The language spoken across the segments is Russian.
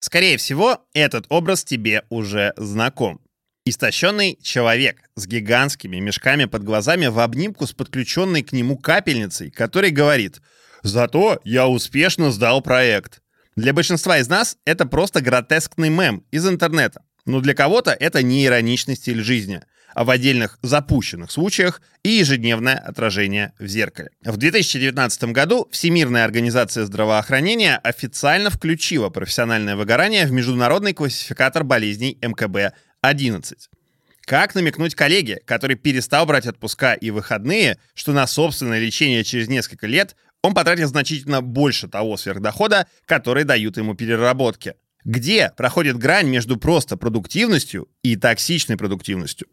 Скорее всего, этот образ тебе уже знаком. Истощенный человек с гигантскими мешками под глазами в обнимку с подключенной к нему капельницей, который говорит «Зато я успешно сдал проект». Для большинства из нас это просто гротескный мем из интернета. Но для кого-то это не ироничный стиль жизни – а в отдельных запущенных случаях и ежедневное отражение в зеркале. В 2019 году Всемирная организация здравоохранения официально включила профессиональное выгорание в международный классификатор болезней МКБ-11. Как намекнуть коллеге, который перестал брать отпуска и выходные, что на собственное лечение через несколько лет он потратил значительно больше того сверхдохода, который дают ему переработки? Где проходит грань между просто продуктивностью и токсичной продуктивностью?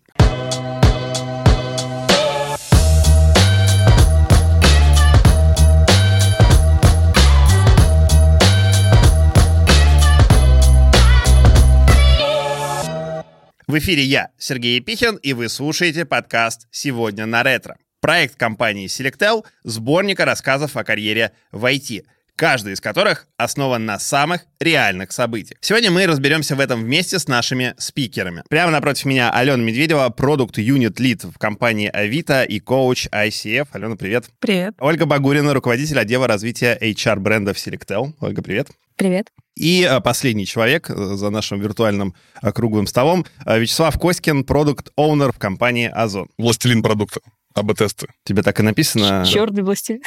В эфире я, Сергей Епихин, и вы слушаете подкаст «Сегодня на ретро». Проект компании Selectel – сборника рассказов о карьере в IT – каждый из которых основан на самых реальных событиях. Сегодня мы разберемся в этом вместе с нашими спикерами. Прямо напротив меня Алена Медведева, продукт юнит лид в компании Авито и коуч ICF. Алена, привет. Привет. Ольга Багурина, руководитель отдела развития HR брендов Selectel. Ольга, привет. Привет. И э, последний человек э, за нашим виртуальным э, круглым столом Вячеслав Коськин, продукт-оунер в компании Озон. Властелин продукта. АБ-тесты. Тебе так и написано? Черный властелин.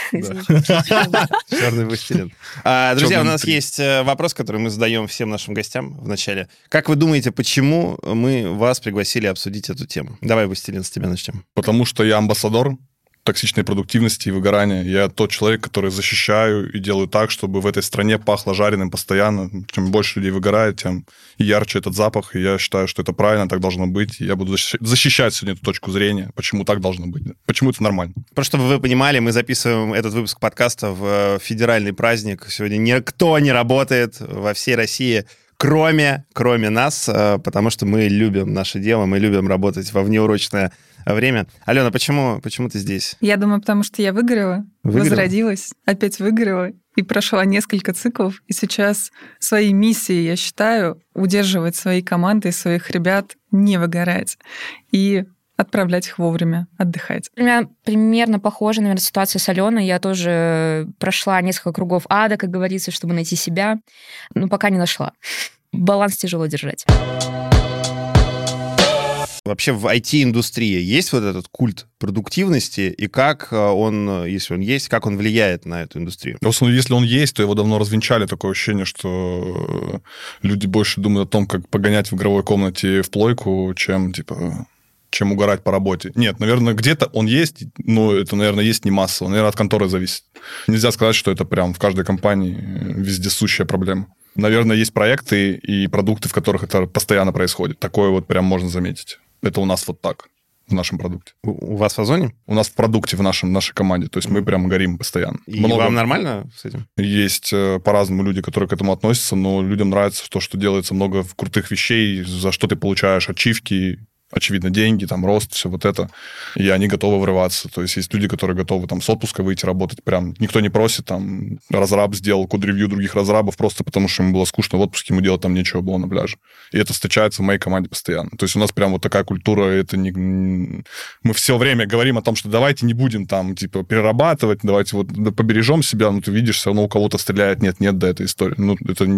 Черный властелин. А, друзья, у нас есть вопрос, который мы задаем всем нашим гостям в начале. Как вы думаете, почему мы вас пригласили обсудить эту тему? Давай, властелин, с тебя начнем. Потому что я амбассадор токсичной продуктивности и выгорания. Я тот человек, который защищаю и делаю так, чтобы в этой стране пахло жареным постоянно. Чем больше людей выгорает, тем ярче этот запах. И я считаю, что это правильно, так должно быть. Я буду защищать сегодня эту точку зрения, почему так должно быть. Почему это нормально. Просто чтобы вы понимали, мы записываем этот выпуск подкаста в э, федеральный праздник. Сегодня никто не работает во всей России кроме, кроме нас, э, потому что мы любим наше дело, мы любим работать во внеурочное время. Алена, почему, почему ты здесь? Я думаю, потому что я выгорела, выгорела? возродилась, опять выгорела и прошла несколько циклов. И сейчас своей миссией, я считаю, удерживать свои команды и своих ребят, не выгорать. И отправлять их вовремя отдыхать. У меня примерно похожая, наверное, ситуация с Аленой. Я тоже прошла несколько кругов ада, как говорится, чтобы найти себя, но пока не нашла. Баланс тяжело держать. Вообще в IT-индустрии есть вот этот культ продуктивности, и как э, он, если он есть, как он влияет на эту индустрию? Если он есть, то его давно развенчали. Такое ощущение, что люди больше думают о том, как погонять в игровой комнате в плойку, чем, типа, чем угорать по работе. Нет, наверное, где-то он есть, но это, наверное, есть не массово. Наверное, от конторы зависит. Нельзя сказать, что это прям в каждой компании вездесущая проблема. Наверное, есть проекты и продукты, в которых это постоянно происходит. Такое вот прям можно заметить. Это у нас вот так в нашем продукте. У, вас в Озоне? У нас в продукте, в нашем, нашей команде. То есть мы прям горим постоянно. И Много... вам нормально с этим? Есть э, по-разному люди, которые к этому относятся, но людям нравится то, что делается много крутых вещей, за что ты получаешь ачивки, очевидно, деньги, там, рост, все вот это, и они готовы врываться. То есть есть люди, которые готовы там с отпуска выйти работать, прям никто не просит, там, разраб сделал код-ревью других разрабов просто потому, что ему было скучно в отпуске, ему делать там нечего было на пляже. И это встречается в моей команде постоянно. То есть у нас прям вот такая культура, это не... Мы все время говорим о том, что давайте не будем там, типа, перерабатывать, давайте вот побережем себя, ну, ты видишь, все равно у кого-то стреляет, нет, нет, да, эта история. Ну, это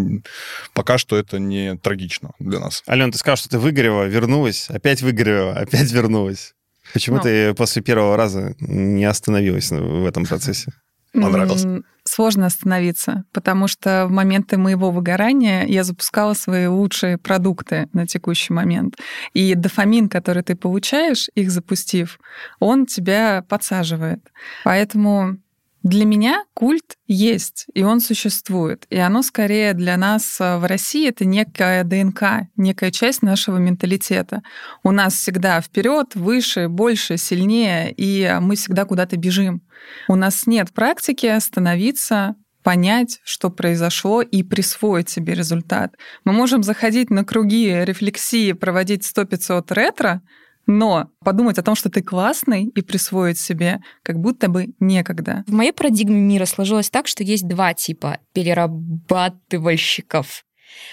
пока что это не трагично для нас. Ален, ты сказал, что ты выгорела, вернулась, опять опять выигрываю, опять вернулась. Почему ну, ты после первого раза не остановилась в этом процессе? Понравилось? Сложно остановиться, потому что в моменты моего выгорания я запускала свои лучшие продукты на текущий момент. И дофамин, который ты получаешь, их запустив, он тебя подсаживает. Поэтому для меня культ есть, и он существует. И оно скорее для нас э, в России это некая ДНК, некая часть нашего менталитета. У нас всегда вперед, выше, больше, сильнее, и мы всегда куда-то бежим. У нас нет практики остановиться, понять, что произошло, и присвоить себе результат. Мы можем заходить на круги рефлексии, проводить 100-500 ретро, но подумать о том, что ты классный и присвоить себе, как будто бы некогда. В моей парадигме мира сложилось так, что есть два типа перерабатывальщиков.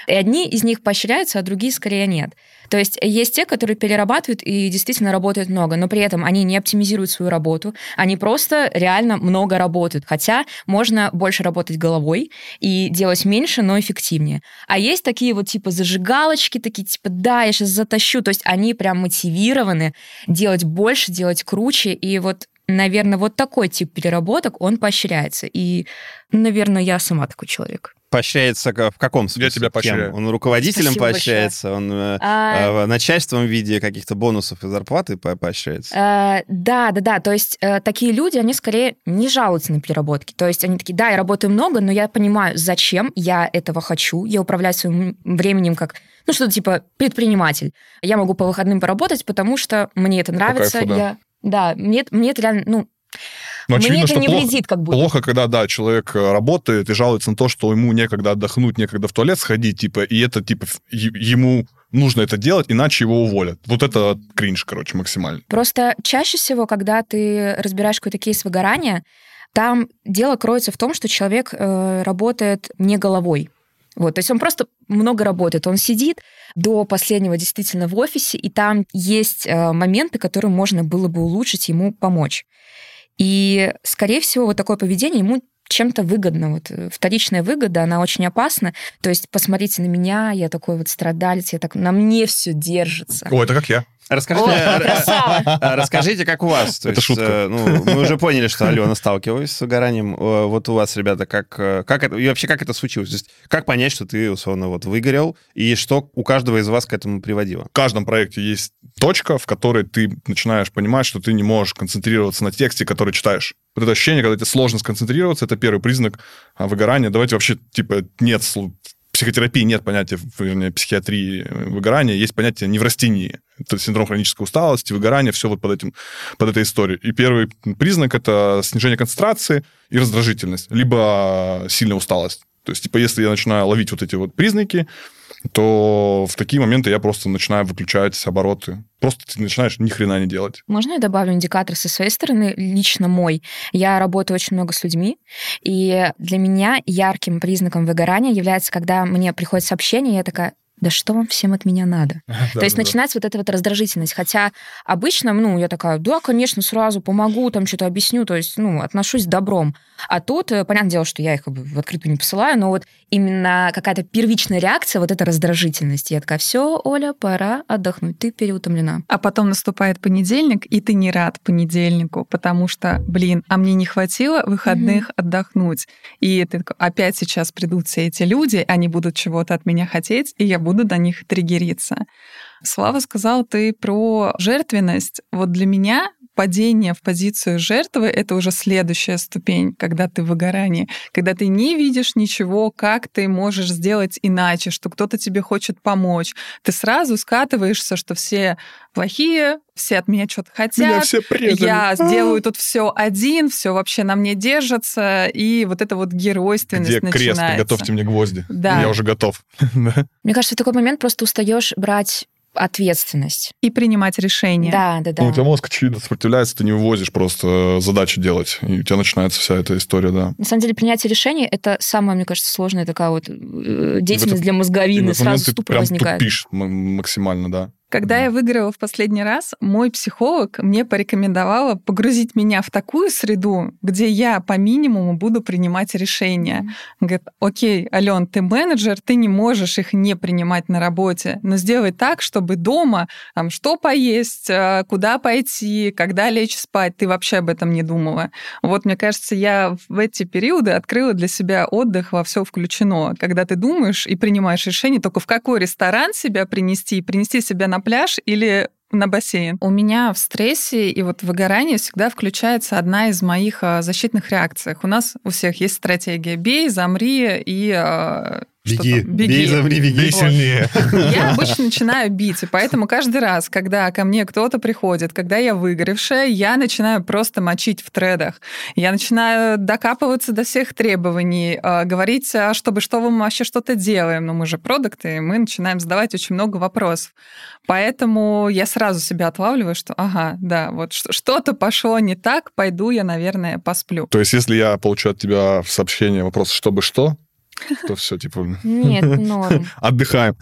И одни из них поощряются, а другие скорее нет. То есть есть те, которые перерабатывают и действительно работают много, но при этом они не оптимизируют свою работу, они просто реально много работают. Хотя можно больше работать головой и делать меньше, но эффективнее. А есть такие вот типа зажигалочки, такие типа, да, я сейчас затащу. То есть они прям мотивированы делать больше, делать круче. И вот наверное, вот такой тип переработок, он поощряется. И, наверное, я сама такой человек. Поощряется в каком смысле? Я тебя поощряю. Он руководителем Спасибо поощряется, он э, А, э, начальством в виде каких-то бонусов и зарплаты по- поощряется. э, да, да, да. То есть такие люди, они скорее не жалуются на переработки. То есть они такие, да, я работаю много, но я понимаю, зачем я этого хочу. Я управляю своим временем как, ну, что-то типа предприниматель. Я могу по выходным поработать, потому что мне это нравится. кайфу, да. я, да, мне, мне это реально, ну, Но мне очевидно, это что не плохо, вредит как будто. плохо, когда, да, человек э, работает и жалуется на то, что ему некогда отдохнуть, некогда в туалет сходить, типа, и это, типа, ему нужно это делать, иначе его уволят. Вот это кринж, короче, максимально. Просто чаще всего, когда ты разбираешь какой-то кейс выгорания, там дело кроется в том, что человек э, работает не головой. Вот, то есть он просто много работает. Он сидит до последнего действительно в офисе, и там есть э, моменты, которые можно было бы улучшить, ему помочь. И, скорее всего, вот такое поведение ему чем-то выгодно. Вот э, вторичная выгода, она очень опасна. То есть посмотрите на меня, я такой вот страдалец, я так на мне все держится. О, это как я. Расскажите, О, красава. а расскажите, как у вас? То Это есть, шутка. э, ну, мы уже поняли, что Алена сталкивалась с выгоранием. Э, Вот у вас, ребята, как, э, как это, и вообще как это случилось? То есть, как понять, что ты, условно, вот выгорел, и что у каждого из вас к этому приводило? В каждом проекте есть точка, в которой ты начинаешь понимать, что ты не можешь концентрироваться на тексте, который читаешь. Вот это ощущение, когда тебе сложно сконцентрироваться, это первый признак а, выгорания. Давайте вообще, типа, нет психотерапии нет понятия, вернее, психиатрии э, выгорания, есть понятие неврастении. Это синдром хронической усталости, выгорание, все вот под, этим, под этой историей. И первый признак — это снижение концентрации и раздражительность, либо сильная усталость. То есть, типа, если я начинаю ловить вот эти вот признаки, то в такие моменты я просто начинаю выключать обороты. Просто ты начинаешь ни хрена не делать. Можно я добавлю индикатор со своей стороны, лично мой? Я работаю очень много с людьми, и для меня ярким признаком выгорания является, когда мне приходит сообщение, я такая, да что вам всем от меня надо? То есть начинается вот эта вот раздражительность. Хотя обычно, ну, я такая, да, конечно, сразу помогу, там что-то объясню, то есть, ну, отношусь добром. А тут, э, понятное дело, что я их как бы в открытую не посылаю, но вот именно какая-то первичная реакция, вот эта раздражительность. Я такая, все, Оля, пора отдохнуть, ты переутомлена. А потом наступает понедельник, и ты не рад понедельнику, потому что, блин, а мне не хватило выходных отдохнуть. И ты такой, опять сейчас придут все эти люди, они будут чего-то от меня хотеть, и я буду до них триггериться. Слава сказал ты про жертвенность. Вот для меня падение в позицию жертвы — это уже следующая ступень, когда ты в выгорании, когда ты не видишь ничего, как ты можешь сделать иначе, что кто-то тебе хочет помочь. Ты сразу скатываешься, что все плохие, все от меня что-то хотят, все предали. я сделаю тут все один, все вообще на мне держится, и вот эта вот геройственность Где крест? начинается. Готовьте мне гвозди. Да. Я уже готов. Мне кажется, в такой момент просто устаешь брать ответственность. И принимать решения. Да, да, да. Ну, у тебя мозг, очевидно, сопротивляется, ты не вывозишь просто задачу делать. И у тебя начинается вся эта история, да. На самом деле, принятие решений — это самая, мне кажется, сложная такая вот э, деятельность для И в мозговины. Сразу ты ступор прям возникает. тупишь м- максимально, да. Когда я выиграла в последний раз, мой психолог мне порекомендовала погрузить меня в такую среду, где я по минимуму буду принимать решения. Он Говорит, окей, Ален, ты менеджер, ты не можешь их не принимать на работе, но сделай так, чтобы дома там, что поесть, э, куда пойти, когда лечь спать, ты вообще об этом не думала. Вот, мне кажется, я в эти периоды открыла для себя отдых во все включено. Когда ты думаешь и принимаешь решение только в какой ресторан себя принести, принести себя на пляж или на бассейн. У меня в стрессе и вот в выгорании всегда включается одна из моих а, защитных реакций. У нас у всех есть стратегия «бей», «замри» и... а, Беги, там? бей, замри, беги. Бей сильнее. Я обычно начинаю бить, и поэтому каждый раз, когда ко мне кто-то приходит, когда я выгоревшая, я начинаю просто мочить в тредах. Я начинаю докапываться до всех требований, э, говорить, а чтобы что мы вообще что-то делаем. Но мы же продукты, и мы начинаем задавать очень много вопросов. Поэтому я сразу себя отлавливаю, что ага, да, вот что-то пошло не так, пойду я, наверное, посплю. То есть, если я получу от тебя в сообщение вопрос «чтобы что?», то все, типа, Нет, норм. отдыхаем.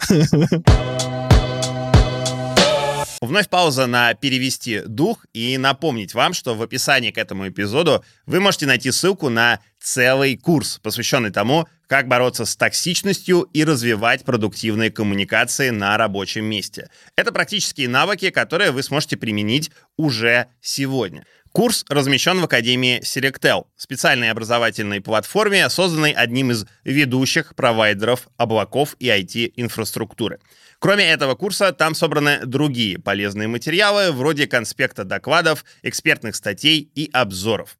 Вновь пауза на перевести дух и напомнить вам, что в описании к этому эпизоду вы можете найти ссылку на целый курс, посвященный тому, как бороться с токсичностью и развивать продуктивные коммуникации на рабочем месте. Это практические навыки, которые вы сможете применить уже сегодня. Курс размещен в Академии Selectel, специальной образовательной платформе, созданной одним из ведущих провайдеров облаков и IT-инфраструктуры. Кроме этого курса, там собраны другие полезные материалы, вроде конспекта докладов, экспертных статей и обзоров.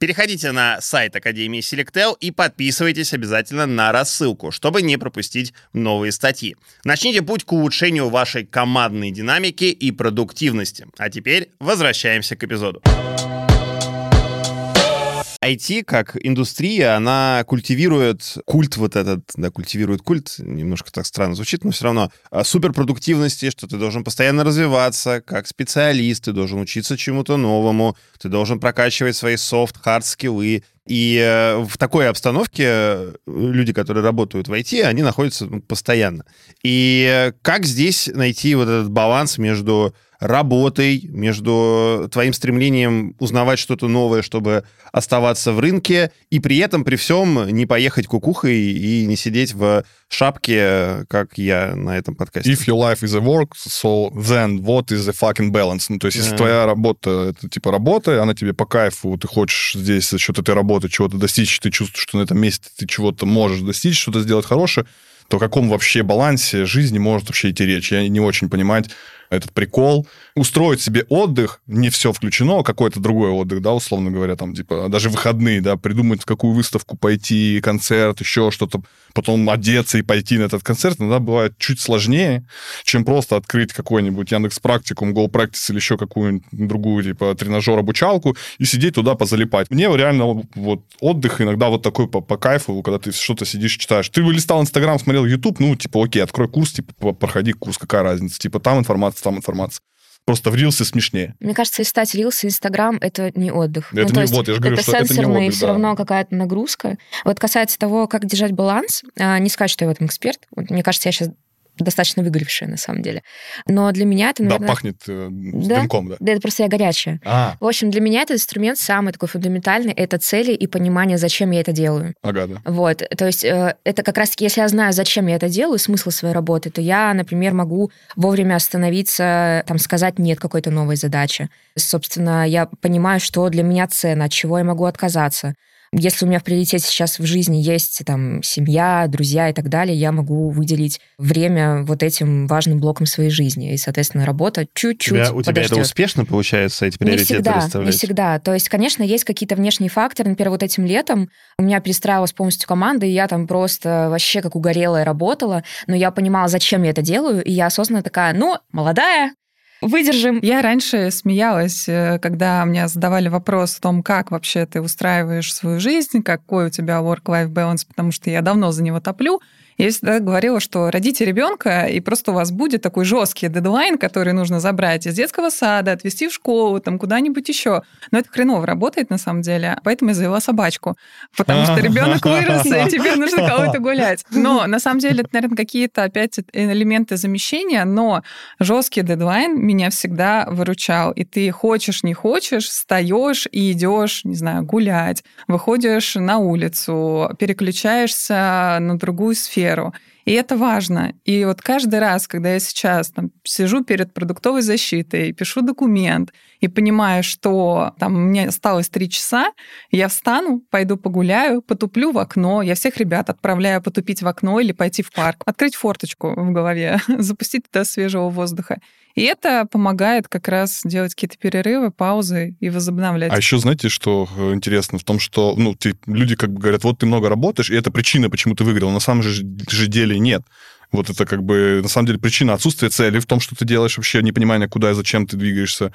Переходите на сайт Академии Selectel и подписывайтесь обязательно на рассылку, чтобы не пропустить новые статьи. Начните путь к улучшению вашей командной динамики и продуктивности. А теперь возвращаемся к эпизоду. IT как индустрия, она культивирует культ вот этот, да, культивирует культ, немножко так странно звучит, но все равно, а, суперпродуктивности, что ты должен постоянно развиваться как специалист, ты должен учиться чему-то новому, ты должен прокачивать свои soft-hard skill ы, и э, в такой обстановке э, люди, которые работают в IT, они находятся ну, постоянно. И э, как здесь найти вот этот баланс между работой, между твоим стремлением узнавать что-то новое, чтобы оставаться в рынке, и при этом, при всем, не поехать кукухой и не сидеть в шапке, как я на этом подкасте. If your life is a work, so then what is the fucking balance? Ну, то есть, если Да. твоя работа, это типа работа, она тебе по кайфу, ты хочешь здесь за счет этой работы чего-то достичь, ты чувствуешь, что на этом месте ты чего-то можешь достичь, что-то сделать хорошее, то о каком вообще балансе жизни может вообще идти речь? Я не очень понимать этот прикол. Устроить себе отдых, не все включено, а какой-то другой отдых, да, условно говоря, там, типа, даже выходные, да, придумать, в какую выставку пойти, концерт, еще что-то, потом одеться и пойти на этот концерт, иногда бывает чуть сложнее, чем просто открыть какой-нибудь Яндекс Практикум, Go Practice или еще какую-нибудь другую, типа, тренажер-обучалку и сидеть туда позалипать. Мне реально вот отдых иногда вот такой по, по кайфу, когда ты что-то сидишь, читаешь. Ты листал Инстаграм, смотрел YouTube, ну, типа, окей, открой курс, типа, проходи курс, какая разница? Типа, там информация, там информация. Просто в рилсе смешнее. Мне кажется, листать рилсы Инстаграм — это не отдых. Это Ну, не- есть вот, я же говорю, это что это не отдых, все да. равно какая-то нагрузка. Вот касается того, как держать баланс, а, не сказать, что я в этом эксперт. Вот мне кажется, я сейчас достаточно выгоревшая на самом деле. Но для меня это, наверное... Да, пахнет э, Да? дымком, да. Да, это просто я горячая. А, В общем, для меня этот инструмент самый такой фундаментальный — это цели и понимание, зачем я это делаю. ага, да. Вот, то есть э, это как раз-таки, если я знаю, зачем я это делаю, смысл своей работы, то я, например, могу вовремя остановиться, там, сказать нет какой-то новой задаче. Собственно, я понимаю, что для меня ценно, от чего я могу отказаться. Если у меня в приоритете сейчас в жизни есть там семья, друзья и так далее, я могу выделить время вот этим важным блоком своей жизни. И, соответственно, работа чуть-чуть тебя, у тебя это успешно получается, эти Не приоритеты всегда, не расставлять? всегда. То есть, конечно, есть какие-то внешние факторы. Например, вот этим летом у меня перестраивалась полностью команда, и я там просто вообще как угорелая работала, но я понимала, зачем я это делаю, и я осознанно такая, ну, молодая, выдержим. Я раньше смеялась, э, когда мне задавали вопрос о том, как вообще ты устраиваешь свою жизнь, какой у тебя work-life balance, потому что я давно за него топлю. Я всегда говорила, что родите ребенка, и просто у вас будет такой жесткий дедлайн, который нужно забрать из детского сада, отвезти в школу, там куда-нибудь еще. Но это хреново работает на самом деле, поэтому я завела собачку. Потому что ребенок вырос, и тебе нужно кого-то гулять. Но на самом деле это, наверное, какие-то опять элементы замещения, но жесткий дедлайн меня всегда выручал. И ты хочешь, не хочешь, встаешь и идешь, не знаю, гулять, выходишь на улицу, переключаешься на другую сферу. карьеру И это важно. И вот каждый раз, когда я сейчас там, сижу перед продуктовой защитой, пишу документ и понимаю, что там меня осталось три часа, я встану, пойду погуляю, потуплю в окно. Я всех ребят отправляю потупить в окно или пойти в парк, открыть форточку в голове, запустить туда свежего воздуха. И это помогает как раз делать какие-то перерывы, паузы и возобновлять. А еще знаете, что э, интересно в том, что ну, ты, люди как бы говорят, вот ты много работаешь, и это причина, почему ты выиграл. На самом же, же деле нет. Вот это как бы, на самом деле, причина отсутствия цели в том, что ты делаешь вообще, непонимание, куда и зачем ты двигаешься.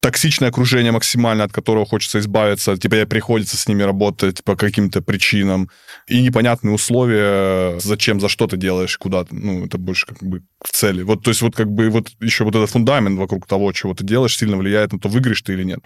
Токсичное окружение максимально, от которого хочется избавиться, тебе приходится с ними работать по каким-то причинам. И непонятные условия, зачем, за что ты делаешь, куда. Ну, это больше как бы к цели. Вот, то есть вот как бы вот еще вот этот фундамент вокруг того, чего ты делаешь, сильно влияет на то, выиграешь ты или нет.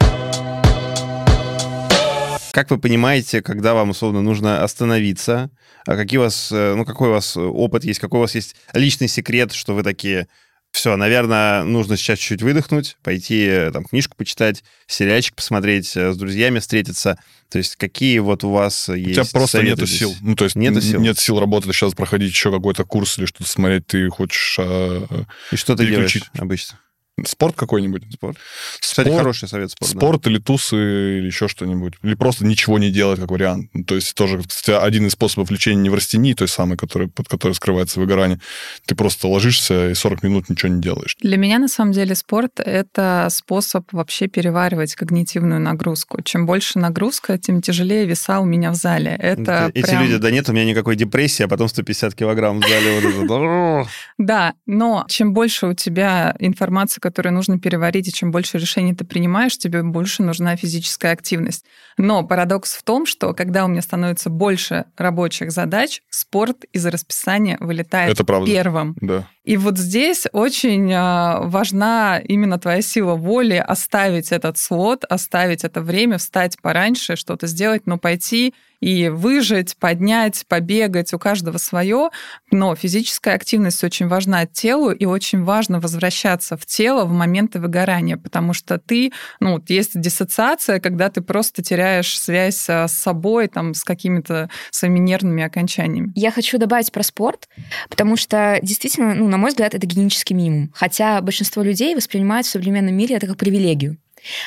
Как вы понимаете, когда вам, условно, нужно остановиться? А какие у вас, э, ну, какой у вас опыт есть, какой у вас есть личный секрет, что вы такие, все, наверное, нужно сейчас чуть-чуть выдохнуть, пойти э, там книжку почитать, сериальчик посмотреть, э, с друзьями встретиться. То есть какие вот у вас есть У тебя просто нету здесь? сил. Ну, то есть Нету сил? нет сил работать сейчас, проходить еще какой-то курс или что-то смотреть. Ты хочешь а, И что ты делаешь обычно? Спорт какой-нибудь? Спорт. Кстати, Спорт, хороший совет спорт. да. Спорт или тусы, или еще что-нибудь. Или просто ничего не делать, как вариант. Ну, То есть тоже, кстати, один из способов лечения неврастении, той самой, который, под которой скрывается выгорание. Ты просто ложишься и 40 минут ничего не делаешь. Для меня, на самом деле, спорт — это способ вообще переваривать когнитивную нагрузку. Чем больше нагрузка, тем тяжелее веса у меня в зале. Это Эти прям- люди, да нет, у меня никакой депрессии, а потом 150 килограмм в зале. Да, но чем больше у тебя информации, которую нужно переварить, и чем больше решений ты принимаешь, тебе больше нужна физическая активность. Но парадокс в том, что когда у меня становится больше рабочих задач, спорт из расписания вылетает Это правда. первым. Да. И вот здесь очень а, важна именно твоя сила воли оставить этот слот, оставить это время, встать пораньше, что-то сделать, но пойти и выжить, поднять, побегать, у каждого свое. Но физическая активность очень важна телу, и очень важно возвращаться в тело в моменты выгорания, потому что ты, ну, есть диссоциация, когда ты просто теряешь связь а, с собой, там, с какими-то своими нервными окончаниями. Я хочу добавить про спорт, потому что действительно, ну, на мой взгляд, это гигиенический минимум. Хотя большинство людей воспринимают в современном мире это как привилегию.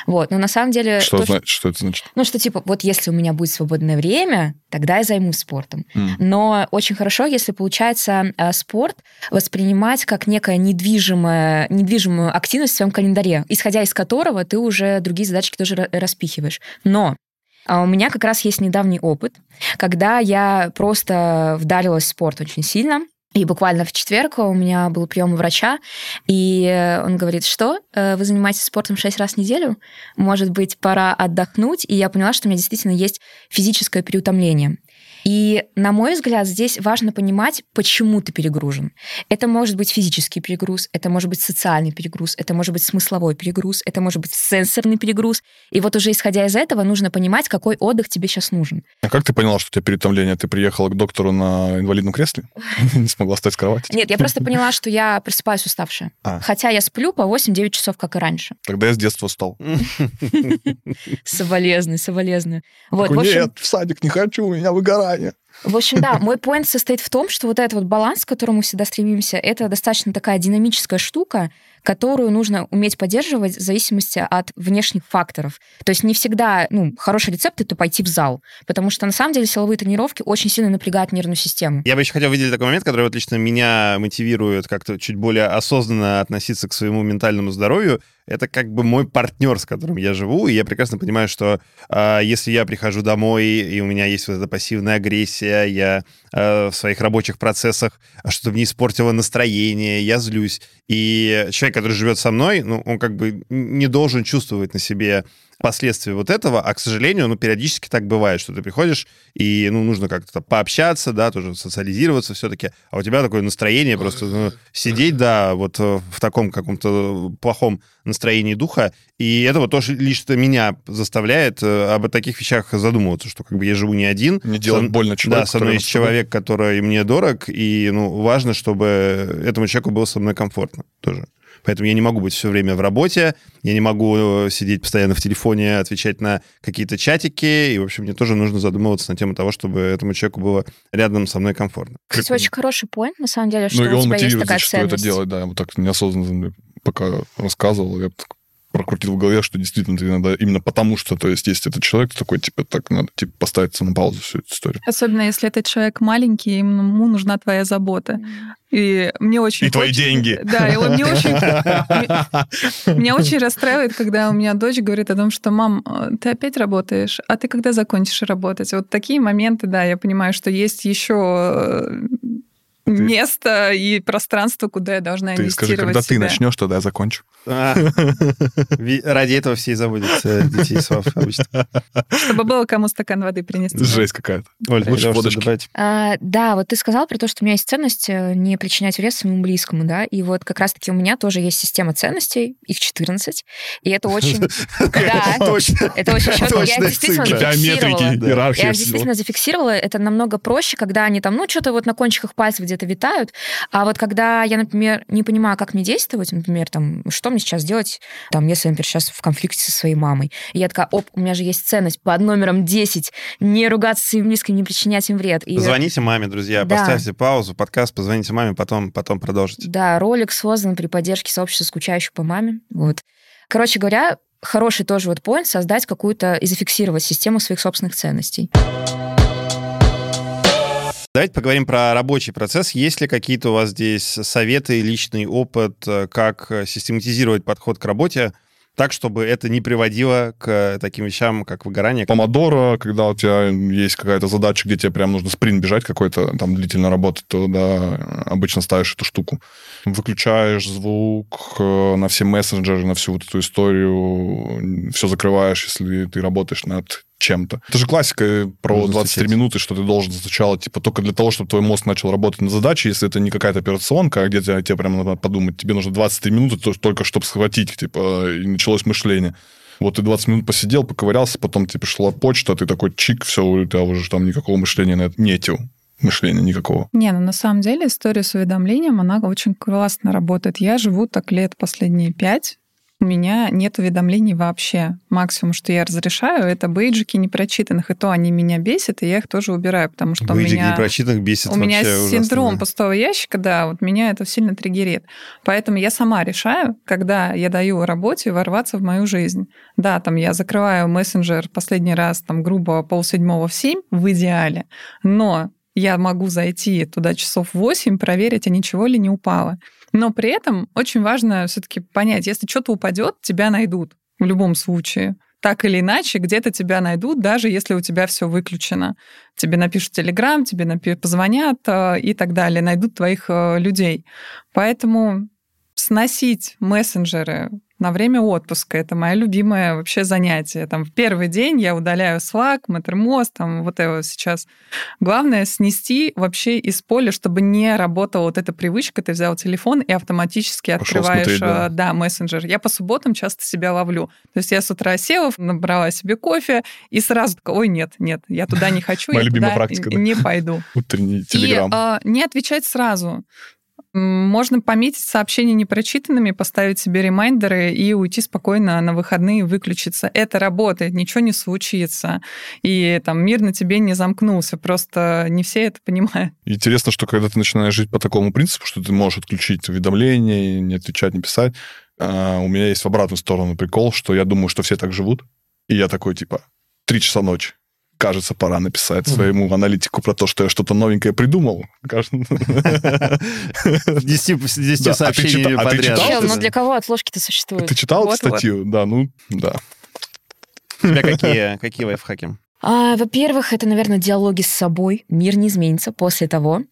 Вот, но на самом деле... Что, то, что- значит, что это значит? Ну, что типа, вот если у меня будет свободное время, тогда я займусь спортом. М. Но очень хорошо, если получается э, спорт воспринимать как некая недвижимая, недвижимую активность в своем календаре, исходя из которого ты уже другие задачки тоже ра- распихиваешь. Но а у меня как раз есть недавний опыт, когда я просто вдарилась в спорт очень сильно. И буквально в четверг у меня был прием у врача, и он говорит, что э, вы занимаетесь спортом 6 раз в неделю, может быть, пора отдохнуть. И я поняла, что у меня действительно есть физическое переутомление. И, на мой взгляд, здесь важно понимать, почему ты перегружен. Это может быть физический перегруз, это может быть социальный перегруз, это может быть смысловой перегруз, это может быть сенсорный перегруз. И вот уже исходя из этого нужно понимать, какой отдых тебе сейчас нужен. А как ты поняла, что у тебя переутомление? Ты приехала к доктору на инвалидном кресле? Не смогла встать с кровати? Нет, я просто поняла, что я просыпаюсь уставшая. А. Хотя я сплю по 8-9 часов, как и раньше. Тогда я с детства устал. Вот, Такой, общем, Нет, в садик не хочу, у меня выгорание. В общем, да, мой поинт состоит в том, что вот этот вот баланс, к которому всегда стремимся, это достаточно такая динамическая штука, которую нужно уметь поддерживать в зависимости от внешних факторов. То есть не всегда, ну, хороший рецепт — это пойти в зал, потому что на самом деле силовые тренировки очень сильно напрягают нервную систему. Я бы еще хотел выделить такой момент, который вот лично меня мотивирует как-то чуть более осознанно относиться к своему ментальному здоровью. Это как бы мой партнер, с которым я живу, и я прекрасно понимаю, что э, если я прихожу домой, и у меня есть вот эта пассивная агрессия, я э, в своих рабочих процессах а что-то мне испортило настроение, я злюсь. И человек, который живет со мной, ну, он как бы не должен чувствовать на себе последствия вот этого, а, к сожалению, ну, периодически так бывает, что ты приходишь, и, ну, нужно как-то пообщаться, да, тоже социализироваться все-таки, а у тебя такое настроение просто ну, сидеть, да, вот э, в таком каком-то плохом настроении духа, и это вот тоже лично меня заставляет э, об таких вещах задумываться, что как бы я живу не один. Не делать Со- больно человеку. Да, со мной есть человек, который мне дорог, и, ну, важно, чтобы этому человеку было со мной комфортно тоже. Поэтому я не могу быть все время в работе, я не могу э, сидеть постоянно в телефоне, отвечать на какие-то чатики, и, в общем, мне тоже нужно задумываться на тему того, чтобы этому человеку было рядом со мной комфортно. Кстати, Прикольно. очень хороший поинт, на самом деле, что Ну, и у он тебя есть мотивирует такая зачастую это делать, да. Я вот так неосознанно пока рассказывал, я так прокрутил в голове, что действительно ты иногда именно потому, что то есть есть этот человек, ты такой, типа, так надо типа, поставиться на паузу всю эту историю. Особенно если этот человек маленький, ему нужна твоя забота. И мне очень И твои хочется- деньги. Да, и он мне очень... Меня очень расстраивает, когда у меня дочь говорит о том, что «Мам, э, ты опять работаешь? А ты когда закончишь работать?» Вот такие моменты, да, я понимаю, что есть еще место и пространство, куда я должна Ты инвестировать скажи, когда ты начнешь, тогда я закончу. А, Ради этого все и заводят э, детей сов обычно. Чтобы было кому стакан воды принести. Жесть какая-то. Оль, Лучше водочки. А, да, вот ты сказал про то, что у меня есть ценность э, не причинять вред своему близкому, да, и вот как раз-таки у меня тоже есть система ценностей, их 14, и это очень... Да, Точно. это очень четко. Я действительно зафиксировала. Я действительно зафиксировала, это намного проще, когда они там, ну, что-то вот на кончиках пальцев где-то витают, а вот когда я, например, не понимаю, как мне действовать, например, там, что мне сейчас делать, там, если я, например, сейчас в конфликте со своей мамой, и я такая, оп, у меня же есть ценность под номером 10, не ругаться с своим близким, не причинять им вред. И Позвоните маме, друзья, Да. поставьте паузу, подкаст, позвоните маме, потом, потом продолжите. Да, ролик создан при поддержке сообщества скучающих по маме. Вот. Короче говоря, хороший тоже вот поинт создать какую-то и зафиксировать систему своих собственных ценностей. Давайте поговорим про рабочий процесс. Есть ли какие-то у вас здесь советы, личный опыт, э, как э, систематизировать подход к работе так, чтобы это не приводило к таким вещам, как выгорание? Помодоро, когда у тебя есть какая-то задача, где тебе прям нужно спринт бежать какой-то, там длительно работать, то да, обычно ставишь эту штуку. Выключаешь звук э, на все мессенджеры, на всю вот эту историю, все закрываешь, если ты работаешь над чем-то. Это же классика про Нужно 23 стучать. минуты, что ты должен сначала, типа, только для того, чтобы твой мозг начал работать над задачей, если это не какая-то операционка, а где тебе, тебе прям надо подумать, тебе нужно 23 минуты то- только, чтобы схватить, типа, и началось мышление. Вот ты 20 минут посидел, поковырялся, потом тебе пришла почта, ты такой чик, все, у тебя уже там никакого мышления на это нету. Мышления никакого. Не, ну на самом деле история с уведомлением, она очень классно работает. Я живу так лет последние пять, у меня нет уведомлений вообще. Максимум, что я разрешаю, это бейджики непрочитанных. И то они меня бесят, и я их тоже убираю, потому что у Бейджик меня... непрочитанных бесит У меня ужасно, синдром да. пустого ящика, да, вот меня это сильно триггерит. Поэтому я сама решаю, когда я даю работе ворваться в мою жизнь. Да, там я закрываю мессенджер последний раз, там, грубо, полседьмого в семь в идеале, но я могу зайти туда часов в 8, проверить, а ничего ли не упало. Но при этом очень важно все-таки понять, если что-то упадет, тебя найдут в любом случае. Так или иначе, где-то тебя найдут, даже если у тебя все выключено. Тебе напишут телеграм, тебе напи- позвонят э, и так далее, найдут твоих э, людей. Поэтому сносить мессенджеры на время отпуска. Это мое любимое вообще занятие. Там в первый день я удаляю Slack, Mattermost, там вот это сейчас. Главное снести вообще из поля, чтобы не работала вот эта привычка. Ты взял телефон и автоматически Пошел открываешь, смотреть, да. э, да, мессенджер. Я по субботам часто себя ловлю. То есть я с утра села, набрала себе кофе и сразу ой, нет, нет, я туда не хочу, я туда да. не пойду. Утренний телеграм. И а, не отвечать сразу. Можно пометить сообщения непрочитанными, поставить себе ремайдеры и уйти спокойно на выходные, выключиться. Это работает, ничего не случится. И там мир на тебе не замкнулся. Просто не все это понимают. Интересно, что когда ты начинаешь жить по такому принципу, что ты можешь отключить уведомления, не отвечать, не писать, а, у меня есть в обратную сторону прикол, что я думаю, что все так живут. И я такой, типа, три часа ночи. Кажется, пора написать своему аналитику про то, что я что-то новенькое придумал. Кажется, 10, 10 Да, а чита- а подряд. ну для кого отложки-то существуют? Ты читал статью? Да, ну, да. У тебя какие, какие лайфхаки? А, во-первых, это, наверное, диалоги с собой. Мир не изменится после того,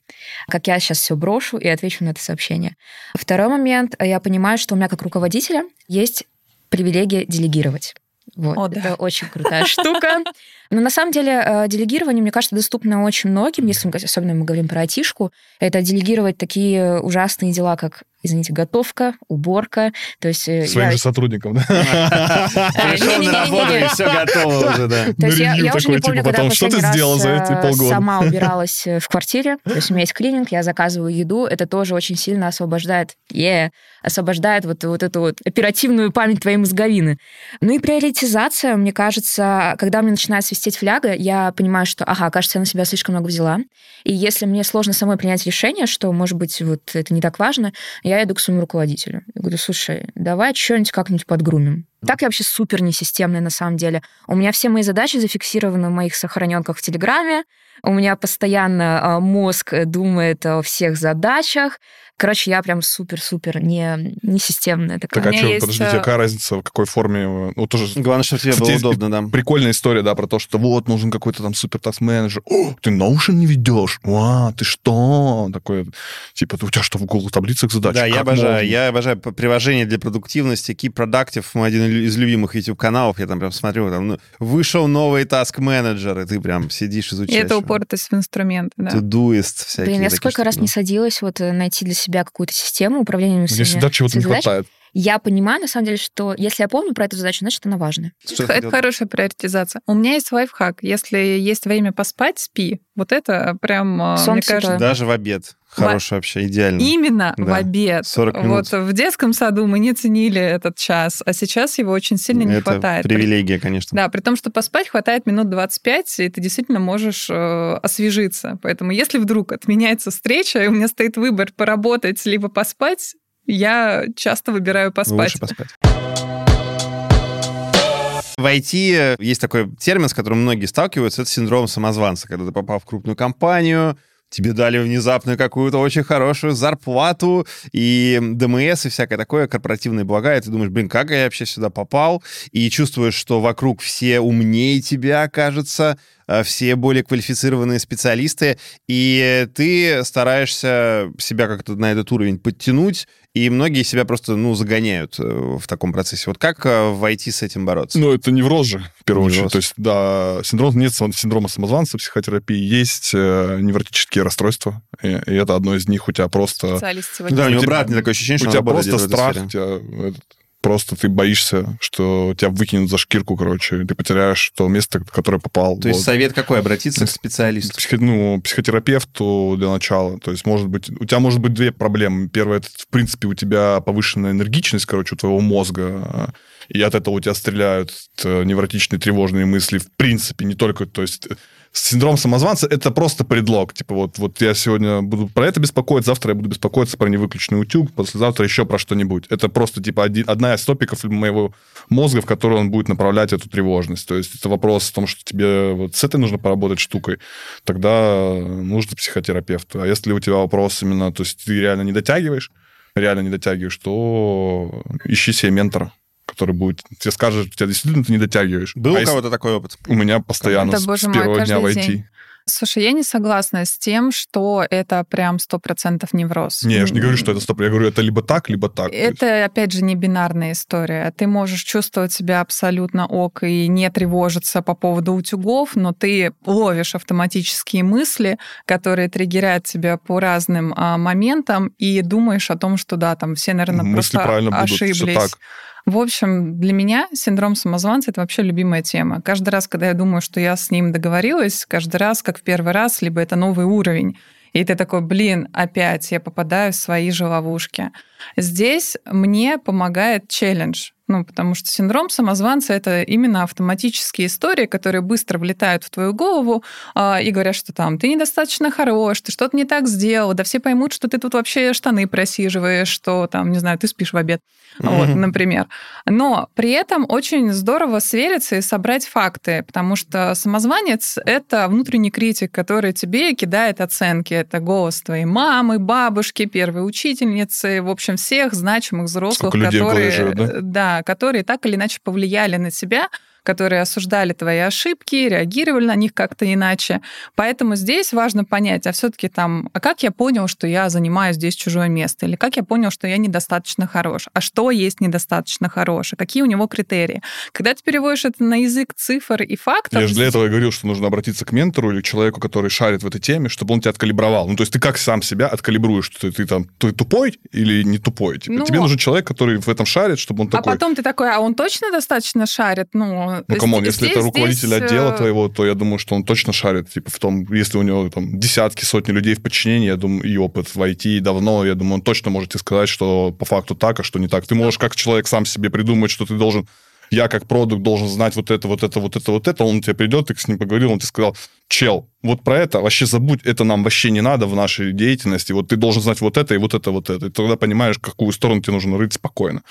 как я сейчас все брошу и отвечу на это сообщение. Второй момент. Я понимаю, что у меня как руководителя есть привилегия делегировать. Вот. О, да. Это очень крутая штука. Но на самом деле э, делегирование, мне кажется, доступно очень многим, если мы, особенно мы говорим про айтишку. Это делегировать такие ужасные дела, как, извините, готовка, уборка. То есть э, Своим я- же сотрудникам, да? Пришел на работу, и все готово уже, да. То есть я, уже не такой, помню, типа, когда потом, что ты сделал за эти э, полгода? сама убиралась в квартире. То есть у меня есть клининг, я заказываю еду. Это тоже очень сильно освобождает, освобождает вот, вот эту вот оперативную память твоей мозговины. Ну и приоритизация, мне кажется, когда мне начинает свистеть фляга, я понимаю, что, ага, кажется, я на себя слишком много взяла. И если мне сложно самой принять решение, что, может быть, вот это не так важно, я иду к своему руководителю. Я говорю, слушай, давай что-нибудь как-нибудь подгрумим. Так я вообще супер несистемная на самом деле. У меня все мои задачи зафиксированы в моих сохраненках в Телеграме. У меня постоянно а, мозг думает о всех задачах. Короче, я прям супер-супер не, не системная такая. Так а что, есть, подождите, э, какая разница, в какой форме? Ну, тоже Главное, чтобы тебе Кстати, было удобно, да. прикольная история, да, про то, что вот нужен какой-то там супер таск менеджер. О, ты Notion не ведешь? А, ты что? Такое, типа, у тебя что, в Google таблицах задачи? Да, я Как обожаю. можно? Я обожаю приложение для продуктивности. Keep Productive, мой один из любимых YouTube-каналов. Я там прям смотрю, там ну, вышел новый task менеджер, и ты прям сидишь, И изучаешь. это упоротость в инструменты, да. Todoist всякие. Блин, я сколько раз не садилась вот э, найти для себя какую-то систему управления Мне всегда чего-то не хватает. Я понимаю, на самом деле, что если я помню про эту задачу, значит, она важная. Что это хотел? хорошая приоритизация. У меня есть лайфхак. Если есть время поспать, спи. Вот это прям, мне Солнце кажется, то- Даже в обед. Хороший вообще, идеально. Именно Да. в обед. 40 минут. Вот в детском саду мы не ценили этот час, а сейчас его очень сильно не это хватает. привилегия, конечно. Да, при том, что поспать хватает минут 25, и ты действительно можешь э, освежиться. Поэтому если вдруг отменяется встреча, и у меня стоит выбор поработать либо поспать, я часто выбираю поспать. Лучше поспать. В IT есть такой термин, с которым многие сталкиваются, это синдром самозванца. Когда ты попал в крупную компанию, тебе дали внезапно какую-то очень хорошую зарплату, и ДМС, и всякое такое, корпоративные блага, и ты думаешь, блин, как я вообще сюда попал? И чувствуешь, что вокруг все умнее тебя, кажется, все более квалифицированные специалисты, и ты стараешься себя как-то на этот уровень подтянуть, и многие себя просто, ну, загоняют э, в таком процессе. Вот как э, в IT с этим бороться? Ну, это невроз же, в первую Невроз. очередь. То есть, да, синдром, нет син- синдрома самозванца в психотерапии, есть э, невротические расстройства, и, и это одно из них у тебя просто... Специалист Ну сегодня. да, у него брат, мне такое ощущение, у что он тебя просто страх, у тебя этот, просто ты боишься, что тебя выкинут за шкирку, короче, ты потеряешь то место, в которое попал. То есть Вот. совет какой? Обратиться к специалисту. Психо- ну, психотерапевту для начала. То есть, может быть, у тебя может быть две проблемы. Первая, это, в принципе, у тебя повышенная энергичность, короче, у твоего мозга, и от этого у тебя стреляют э, невротичные тревожные мысли. В принципе, не только, то есть, синдром самозванца — это просто предлог. Типа, вот, вот я сегодня буду про это беспокоиться, завтра я буду беспокоиться про невыключенный утюг, послезавтра еще про что-нибудь. Это просто, типа, один- одна из топиков моего мозга, в который он будет направлять эту тревожность. То есть, это вопрос о том, что тебе вот с этой нужно поработать штукой, тогда нужно психотерапевту. А если у тебя вопрос именно, то есть ты реально не дотягиваешь, реально не дотягиваешь, то ищи себе ментора, который будет тебе скажет, что тебя действительно ты не дотягиваешь. Был А у если- кого-то такой опыт? У меня постоянно Да, с, боже с мой, первого дня в каждый IT. день. Слушай, я не согласна с тем, что это прям сто процентов невроз. Не, я же не говорю, что это стоп. Я говорю, это либо так, либо так. Это, опять же, не бинарная история. Ты можешь чувствовать себя абсолютно ок и не тревожиться по поводу утюгов, но ты ловишь автоматические мысли, которые триггерят тебя по разным а, моментам, и думаешь о том, что да, там все, наверное, Мысли просто правильно будут, всё ошиблись. так. В общем, для меня синдром самозванца — это вообще любимая тема. Каждый раз, когда я думаю, что я с ним договорилась, каждый раз, как в первый раз, либо это новый уровень, и ты такой, блин, опять я попадаю в свои же ловушки. Здесь мне помогает челлендж. Ну, потому что синдром самозванца — это именно автоматические истории, которые быстро влетают в твою голову а, и говорят, что там ты недостаточно хорош, ты что-то не так сделал, да все поймут, что ты тут вообще штаны просиживаешь, что там, не знаю, ты спишь в обед, вот, Мгм. например. Но при этом очень здорово свериться и собрать факты, потому что самозванец — это внутренний критик, который тебе кидает оценки. Это голос твоей мамы, бабушки, первой учительницы, в общем, всех значимых взрослых, Сколько людей которые, живет, да, которые так или иначе повлияли на тебя, которые осуждали твои ошибки, реагировали на них как-то иначе. Поэтому здесь важно понять, а все-таки там, а как я понял, что я занимаю здесь чужое место? Или как я понял, что я недостаточно хорош? А что есть недостаточно хорош? А какие у него критерии? Когда ты переводишь это на язык цифр и фактов... Я же для этого и говорил, что нужно обратиться к ментору или к человеку, который шарит в этой теме, чтобы он тебя откалибровал. Ну, то есть ты как сам себя откалибруешь, что ты, ты там ты тупой или не тупой? Типа, Ну, тебе нужен человек, который в этом шарит, чтобы он А такой... потом ты такой, а он точно достаточно шарит? Ну, Ну, come on, здесь- если это здесь, руководитель э, отдела твоего, то я думаю, что он точно шарит. Типа в том, если у него там десятки, сотни людей в подчинении, я думаю, и опыт в IT давно, я думаю, он точно может тебе сказать, что по факту так, а что не так. Ты можешь как человек сам себе придумать, что ты должен я как продукт должен знать вот это, вот это, вот это, вот это, он тебе придет, ты с ним поговорил, он тебе сказал, чел, вот про это вообще забудь, это нам вообще не надо в нашей деятельности, вот ты должен знать вот это и вот это, вот это, и тогда понимаешь, какую сторону тебе нужно рыть спокойно.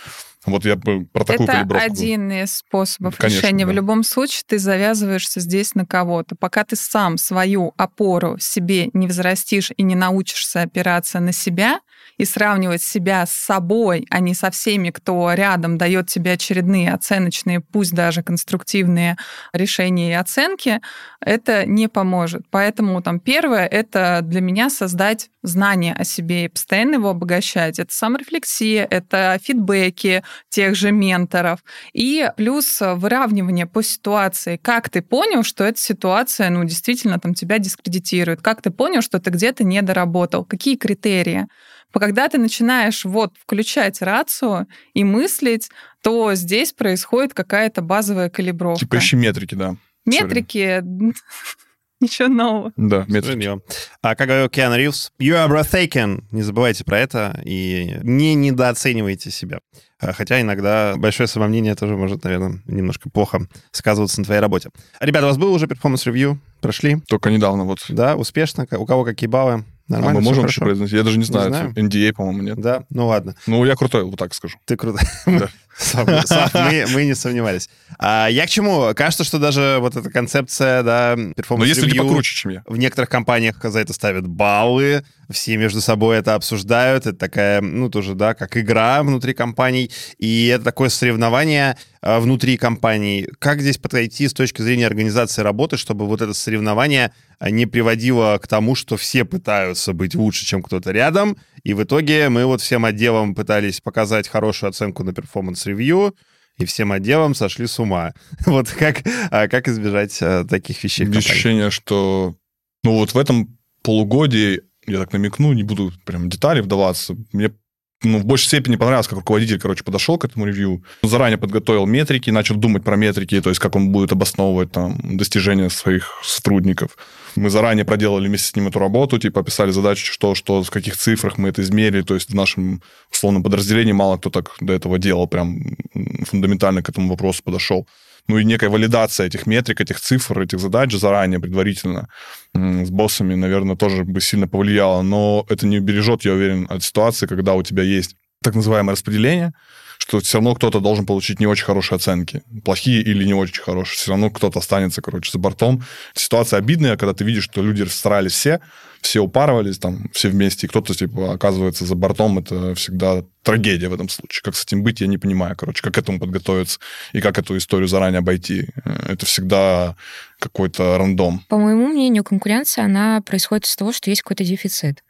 Вот я бы про такую Это калибровку. один из способов Конечно, решения. В да. любом случае ты завязываешься здесь на кого-то. Пока ты сам свою опору себе не взрастишь и не научишься опираться на себя и сравнивать себя с собой, а не со всеми, кто рядом дает тебе очередные оценочные, пусть даже конструктивные решения и оценки, это не поможет. Поэтому там первое — это для меня создать знание о себе и постоянно его обогащать. Это саморефлексия, это фидбэки тех же менторов. И плюс выравнивание по ситуации. Как ты понял, что эта ситуация, ну, действительно там тебя дискредитирует? Как ты понял, что ты где-то не доработал? Какие критерии? Когда ты начинаешь вот включать рацию и мыслить, то здесь происходит какая-то базовая калибровка. Типа ищи метрики, да. Метрики Ничего нового. Да, метрики. А как говорил Киану Ривз, you are breathtaking. Не забывайте про это и не недооценивайте себя. А, Хотя иногда большое самомнение тоже может, наверное, немножко плохо сказываться на твоей работе. Ребята, у вас был уже performance review? Прошли? Только недавно вот. Да, успешно? У кого какие баллы? А Нормально? мы всё можем хорошо? еще произносить? Я даже не знаю. знаю. это NDA, по-моему, нет. Да? Ну ладно. Ну, я крутой, вот так скажу. Ты круто. Да. Мы, мы не сомневались. А я к чему? Кажется, что даже вот эта концепция, да, Но performance есть люди покруче, чем я. В некоторых компаниях за это ставят баллы, все между собой это обсуждают. Это такая, ну, тоже, да, как игра внутри компаний. И это такое соревнование а, внутри компаний. Как здесь подойти с точки зрения организации работы, чтобы вот это соревнование а, не приводило к тому, что все пытаются быть лучше, чем кто-то рядом, и в итоге мы вот всем отделом пытались показать хорошую оценку на performance review, и всем отделом сошли с ума. Вот как, а, как избежать а, таких вещей Есть компании? ощущение, что... Ну, вот в этом полугодии, я так намекну, не буду прям в детали вдаваться, мне ну, в большей степени понравилось, как руководитель, короче, подошел к этому ревью, заранее подготовил метрики, начал думать про метрики, то есть как он будет обосновывать там достижения своих сотрудников. Мы заранее проделали вместе с ним эту работу, типа описали задачи, что, что, в каких цифрах мы это измерили, то есть в нашем условном подразделении мало кто так до этого делал, прям фундаментально к этому вопросу подошел. Ну и некая валидация этих метрик, этих цифр, этих задач заранее, предварительно с боссами, наверное, тоже бы сильно повлияло, но это не убережет, я уверен, от ситуации, когда у тебя есть так называемое распределение, что все равно кто-то должен получить не очень хорошие оценки. Плохие или не очень хорошие. Все равно кто-то останется, короче, за бортом. Ситуация обидная, когда ты видишь, что люди старались все, все упарывались там, все вместе, и кто-то, типа, оказывается за бортом. Это всегда трагедия в этом случае. Как с этим быть, я не понимаю, короче, как к этому подготовиться и как эту историю заранее обойти. Э, Это всегда какой-то рандом. По моему мнению, конкуренция, она происходит из того, что есть какой-то дефицит.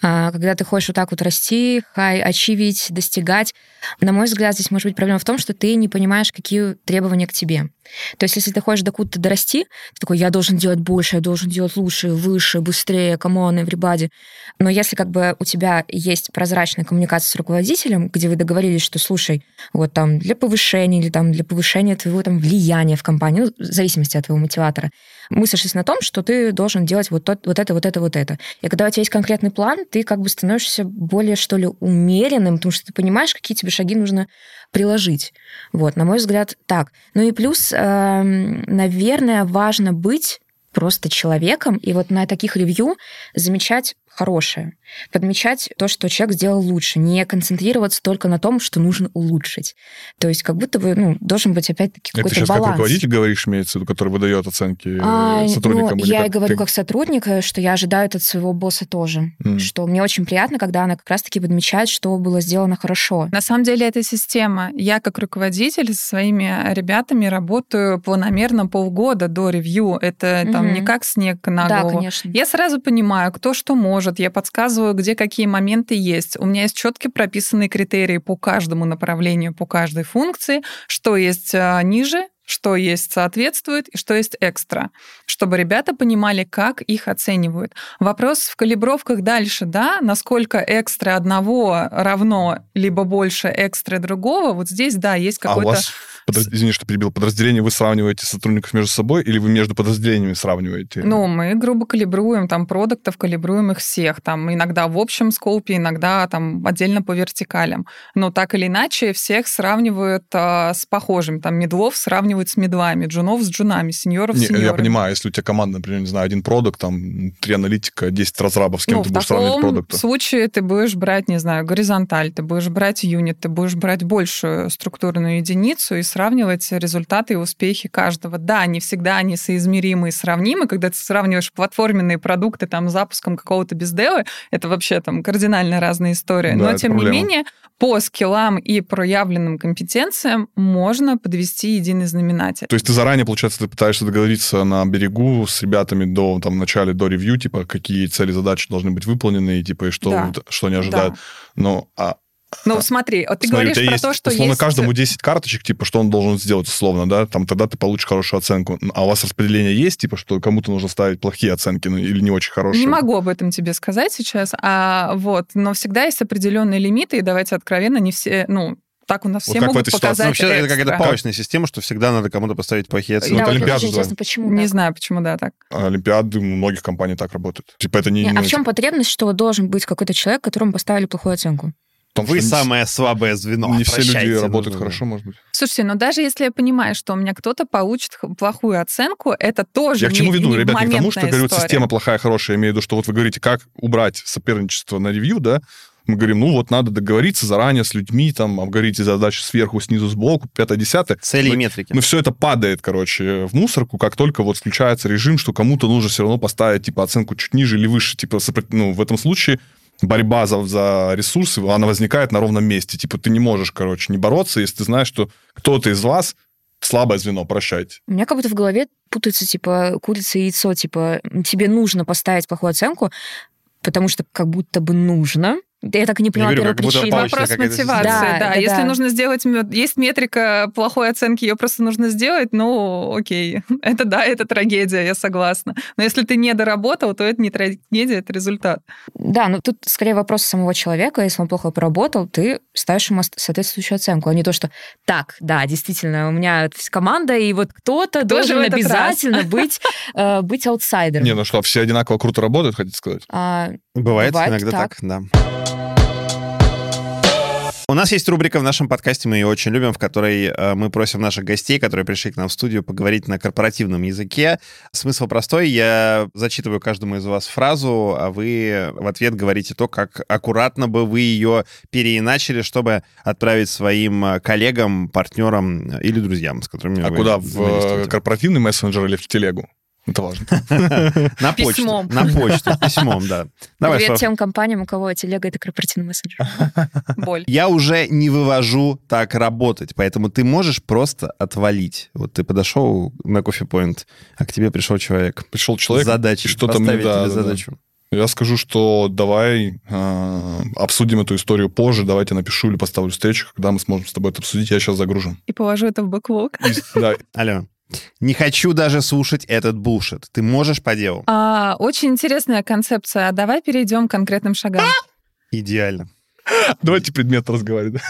А, Когда ты хочешь вот так вот расти, high achieve ить, достигать, на мой взгляд, здесь может быть проблема в том, что ты не понимаешь, какие требования к тебе. То есть, если ты хочешь докуда-то дорасти, ты такой, я должен делать больше, я должен делать лучше, выше, быстрее, come on, everybody. Но если как бы у тебя есть прозрачная коммуникация с руководителем, где вы договорились, что, слушай, вот там для повышения или там для повышения твоего там влияния в компании, ну, в зависимости от твоего мотиватора, мы сошлись на том, что ты должен делать вот, тот, вот это, вот это, вот это. И когда у тебя есть конкретный план, ты как бы становишься более, что ли, умеренным, потому что ты понимаешь, какие тебе шаги нужно приложить. Вот, на мой взгляд, так. Ну и плюс, эм, наверное, важно быть просто человеком, и вот на таких ревью замечать хорошее, подмечать то, что человек сделал лучше, не концентрироваться только на том, что нужно улучшить. То есть как будто бы ну, должен быть опять-таки Это какой-то сейчас баланс. как руководитель говоришь, имеется в виду, который выдает оценки А, сотрудникам? ну, я и говорю ты? как сотрудник, э, что я ожидаю это от своего босса тоже. М. Что мне очень приятно, когда она как раз-таки подмечает, что было сделано хорошо. На самом деле это система. Я как руководитель со своими ребятами работаю планомерно полгода до ревью. Это там Мгм. не как снег на да, голову. конечно. Я сразу понимаю, кто что может, я подсказываю, где какие моменты есть. У меня есть четко прописанные критерии по каждому направлению, по каждой функции, что есть а, ниже, что есть соответствует и что есть экстра, чтобы ребята понимали, как их оценивают. Вопрос в калибровках дальше, да, насколько экстра одного равно либо больше экстра другого, вот здесь, да, есть А у какой-то вас Подра- Извини, что перебил. Подразделение вы сравниваете сотрудников между собой или вы между подразделениями сравниваете? Ну, мы грубо калибруем, там, продуктов, калибруем их всех, там, иногда в общем скопе, иногда там отдельно по вертикалям. Но так или иначе всех сравнивают а, с похожим. Там, медлов сравнивают с медлами, джунов с джунами, сеньоров с сеньорами. я понимаю, если у тебя команда, например, не знаю, один продукт, там, три аналитика, 10 разрабов, с кем ну, ты в будешь сравнивать продукты? случае ты будешь брать, не знаю, горизонталь, ты будешь брать юнит, ты будешь брать большую структурную единицу и сравнивать результаты и успехи каждого. Да, не всегда они соизмеримы и сравнимы. Когда ты сравниваешь платформенные продукты там с запуском какого-то бездевы, это вообще там кардинально разная история. Да, Но, тем проблема. не менее, по скиллам и проявленным компетенциям можно подвести единый знаменатель. То есть ты заранее, получается, ты пытаешься договориться на берегу с ребятами до, там, начале, до ревью, типа, какие цели, задачи должны быть выполнены, и, типа, и что, Да. что они ожидают. Да. Но, а, Ну, смотри, вот ты смотри, у говоришь тебя про есть, то, что условно, есть... каждому 10 карточек, типа, что он должен сделать, условно, да, там, тогда ты получишь хорошую оценку. А у вас распределение есть, типа, что кому-то нужно ставить плохие оценки, ну, или не очень хорошие? Не могу об этом тебе сказать сейчас, а вот, но всегда есть определенные лимиты, и давайте откровенно, не все, ну, так у нас Вот все могут ситуации? показать Ну, вообще, это какая-то экстра. палочная система, что всегда надо кому-то поставить плохие оценки. это вот очень же. интересно, почему Не так? знаю, почему да, так. А Олимпиады у многих компаний так работают. Типа, это не... Не, ну, а в чем потребность, что должен быть какой-то человек, которому поставили плохую оценку? Том, Вы что не- самое слабое звено. Не все люди работают нужно- хорошо, может быть. Слушайте, но даже если я понимаю, что у меня кто-то получит плохую оценку, это тоже Я к чему не, веду, не ребят, не к тому, что моментная говорю, история. система плохая, хорошая. Я имею в виду, что вот вы говорите, как убрать соперничество на ревью, да? Мы говорим, ну вот надо договориться заранее с людьми, там, обговорить задачи сверху, снизу, сбоку, пятое, десятое. Цели и Но- метрики. Но все это падает, короче, в мусорку, как только вот включается режим, что кому-то нужно все равно поставить, типа, оценку чуть ниже или выше. Типа, ну, в этом случае борьба за, за ресурсы, она возникает на ровном месте. Типа, ты не можешь, короче, не бороться, если ты знаешь, что кто-то из вас слабое звено, прощайте. У меня как будто в голове путается, типа, курица и яйцо. Типа, тебе нужно поставить плохую оценку, потому что как будто бы нужно. Я так и не поняла первопричину. палочная Вопрос мотивации, да. Да, да, Если да. нужно сделать, есть метрика плохой оценки, ее просто нужно сделать, ну, окей. Это да, это трагедия, я согласна. Но если ты не доработал, то это не трагедия, это результат. Да, ну тут скорее вопрос самого человека. Если он плохо поработал, ты ставишь ему соответствующую оценку, а не то, что так, да, действительно, у меня команда, и вот кто-то Кто же должен обязательно быть, э, быть аутсайдером. Не, ну что, все одинаково круто работают, хотите сказать? А, Бывает, Бывает иногда так. так. да. У нас есть рубрика в нашем подкасте, мы ее очень любим, в которой э, мы просим наших гостей, которые пришли к нам в студию, поговорить на корпоративном языке. Смысл простой. Я зачитываю каждому из вас фразу, а вы в ответ говорите то, как аккуратно бы вы ее переиначили, чтобы отправить своим э, коллегам, партнерам э, или друзьям, с которыми А вы куда? В корпоративный мессенджер или в телегу? Это важно. На почту. Письмом. На почту, письмом, да. Привет тем компаниям, у кого телега — это корпоративный мессенджер. Боль. Я уже не вывожу так работать, поэтому ты можешь просто отвалить. Вот ты подошел на кофе-поинт, а к тебе пришел человек. Пришел человек, задачи, и что-то мне, да, задачу. Я скажу, что давай э, обсудим эту историю позже, давайте напишу или поставлю встречу, когда мы сможем с тобой это обсудить. Я сейчас загружен. И положу это в бэклог. Да, Алло. Не хочу даже слушать этот булшит. Ты можешь по делу? А, очень интересная концепция. А Давай перейдем к конкретным шагам. Идеально. Давайте предмет разговаривать.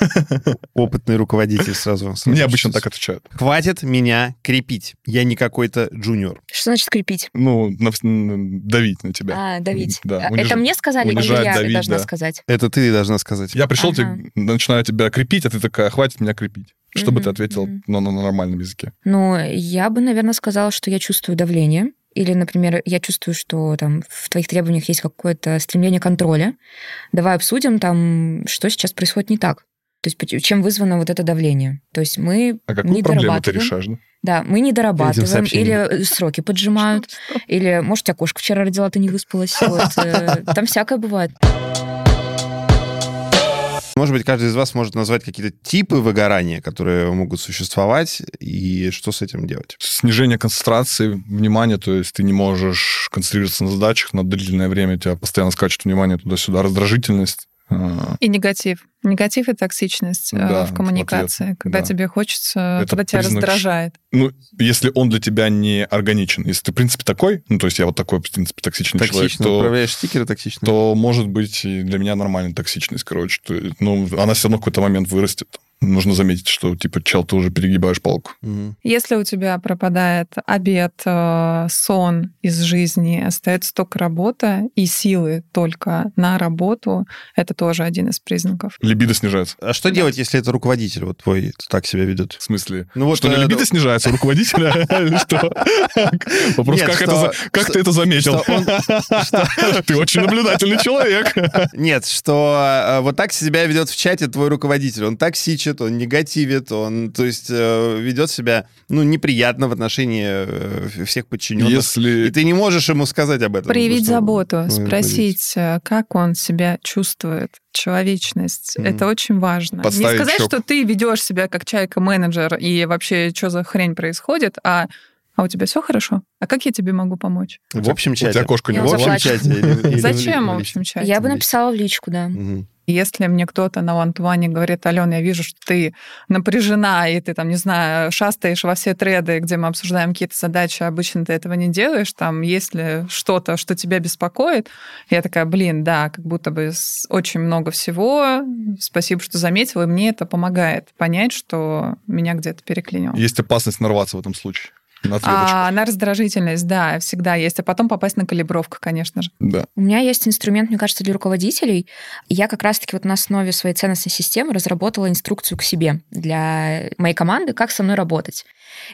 Опытный руководитель сразу. сразу Мне обычно так отвечают. Хватит меня крепить. Я не какой-то джуниор. Что значит крепить? Ну, на- давить на тебя. А, давить. Да, А, униж- Это мне сказали или унижать, я давить, должна да. сказать? Это ты должна сказать. Я пришел, Ага. тебе, начинаю тебя крепить, а ты такая, хватит меня крепить. Что бы ты ответил ну, на, на нормальном языке? Ну, я бы, наверное, сказала, что я чувствую давление. Или, например, я чувствую, что там в твоих требованиях есть какое-то стремление контроля. Давай обсудим там, что сейчас происходит не так. То есть чем вызвано вот это давление. То есть мы А какую не проблему ты дорабатываем. решаешь? Да? Да, мы не дорабатываем, или э, сроки поджимают, или, может, у тебя кошка вчера родила, ты не выспалась. Вот, э, Там всякое бывает. Может быть, каждый из вас может назвать какие-то типы выгорания, которые могут существовать, и что с этим делать. Снижение концентрации внимания, то есть ты не можешь концентрироваться на задачах на длительное время, тебя постоянно скачет внимание туда-сюда, раздражительность. И негатив. Негатив и токсичность э, Да, в коммуникации. ответ, когда да. тебе хочется, Это когда тебя признак раздражает. Ну, если он для тебя не органичен, если ты, в принципе, такой, ну, то есть я вот такой, в принципе, токсичный человек, Токсично. то, Отправляешь стикеры токсичные. то может быть и для меня нормальная токсичность, короче. То ну, она все равно в какой-то момент вырастет. Нужно заметить, что, типа, чел, ты уже перегибаешь палку. Если у тебя пропадает обед, э, сон из жизни, остается только работа и силы только на работу, это тоже один из признаков. Либидо снижается. А что делать, если это руководитель вот твой так себя ведет? В смысле? Ну вот, Что, не э, либидо снижается у руководителя? Или что? Вопрос, Нет, как ты это заметил? Ты очень наблюдательный человек. Нет, что э, вот так себя ведет в чате твой руководитель. Он токсичит, он негативит, он, то есть, э, ведет себя, ну, неприятно в отношении э, всех подчиненных. И Если... ты не можешь ему сказать об этом. Проявить что заботу, он спросить, э, как он себя чувствует, человечность. Мгм. Это очень важно. Подставить Не сказать, щеку. что ты ведешь себя как чайка-менеджер и вообще, что за хрень происходит, а а у тебя все хорошо? А как я тебе могу помочь? В общем У тебя чате. кошка не В общем чате. Зачем в общем чате? Я бы написала в личку, да. Если мне кто-то на вантуане говорит, Алена, я вижу, что ты напряжена, и ты там, не знаю, шастаешь во все треды, где мы обсуждаем какие-то задачи, обычно ты этого не делаешь, там, если что-то, что тебя беспокоит, я такая, блин, да, как будто бы очень много всего, спасибо, что заметила, и мне это помогает понять, что меня где-то переклинило. Есть опасность нарваться в этом случае. На. А, на раздражительность, да, всегда есть. А потом попасть на калибровку, конечно же. Да. У меня есть инструмент, мне кажется, для руководителей. Я как раз-таки вот на основе своей ценностной системы разработала инструкцию к себе для моей команды, как со мной работать.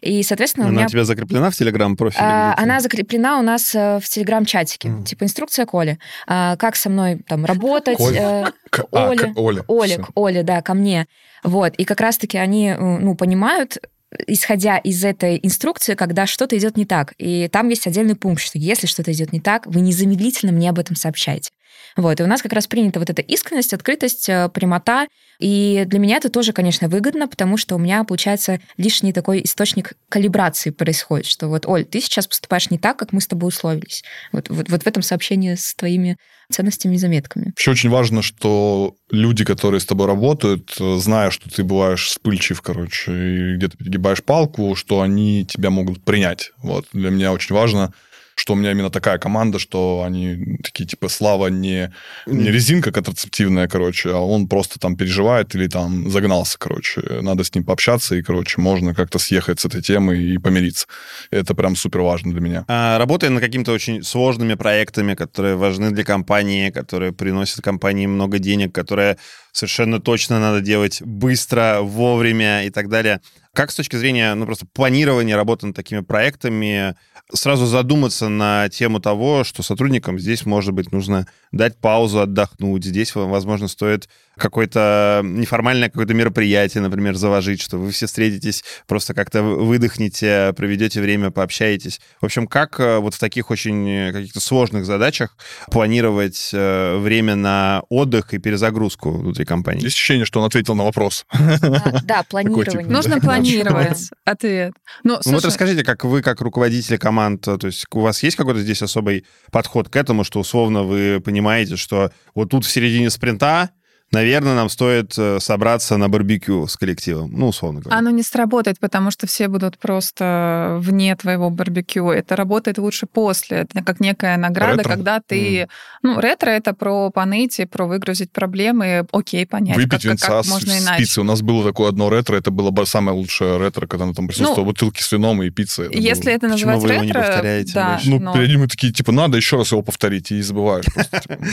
И, соответственно, у Она меня у тебя закреплена в Телеграм-профиле? А? Она закреплена у нас э, в телеграм-чатике. Мгм. Типа инструкция Коли. А, Как со мной там работать. Коля? э, К- а, Оля. к- Оля. Оля, Всё. к Оле, да, ко мне. Вот. И как раз-таки они, э, ну, понимают, исходя из этой инструкции, когда что-то идет не так. И там есть отдельный пункт, что если что-то идет не так, вы незамедлительно мне об этом сообщаете. Вот, и у нас как раз принята вот эта искренность, открытость, э, прямота. И для меня это тоже, конечно, выгодно, потому что у меня, получается, лишний такой источник калибрации происходит, что вот, Оль, ты сейчас поступаешь не так, как мы с тобой условились. Вот, вот, вот в этом сообщении с твоими ценностями и заметками. Еще очень важно, что люди, которые с тобой работают, э, зная, что ты бываешь вспыльчив, короче, и где-то перегибаешь палку, что они тебя могут принять. Вот. Для меня очень важно, что у меня именно такая команда, что они такие, типа, Слава не, не резинка контрацептивная, короче, а он просто там переживает или там загнался, короче. Надо с ним пообщаться, и, короче, можно как-то съехать с этой темы и помириться. Это прям супер важно для меня. А, Работая над какими-то очень сложными проектами, которые важны для компании, которые приносят компании много денег, которые совершенно точно надо делать быстро, вовремя и так далее. Как с точки зрения, ну, просто планирования работы над такими проектами сразу задуматься на тему того, что сотрудникам здесь, может быть, нужно дать паузу, отдохнуть. Здесь, возможно, стоит какое-то неформальное какое-то мероприятие, например, заложить, что вы все встретитесь, просто как-то выдохните, проведете время, пообщаетесь. В общем, как э, вот в таких очень э, каких-то сложных задачах планировать э, время на отдых и перезагрузку внутри компании? Есть ощущение, что он ответил на вопрос. А, Да, планирование. Нужно планировать ответ. Ну, Ну вот расскажите, как вы, как руководители команд, то есть у вас есть какой-то здесь особый подход к этому, что условно вы понимаете, что вот тут в середине спринта, наверное, нам стоит э, собраться на барбекю с коллективом, ну, условно говоря. Оно не сработает, потому что все будут просто вне твоего барбекю. Это работает лучше после. Это как некая награда, Ретро? когда ты... Ну, ретро — это про поныть, про выгрузить проблемы. Окей, понять, Выпить как, как- винца как с, можно с иначе. пиццей. У нас было такое одно ретро, это было бы самое лучшее ретро, когда там присутствовало Ну, бутылки с вином и пицца. Это Если было- это Почему называть вы его не ретро, повторяете да, больше? Ну, но перед ним такие, типа, надо еще раз его повторить, и забываешь просто.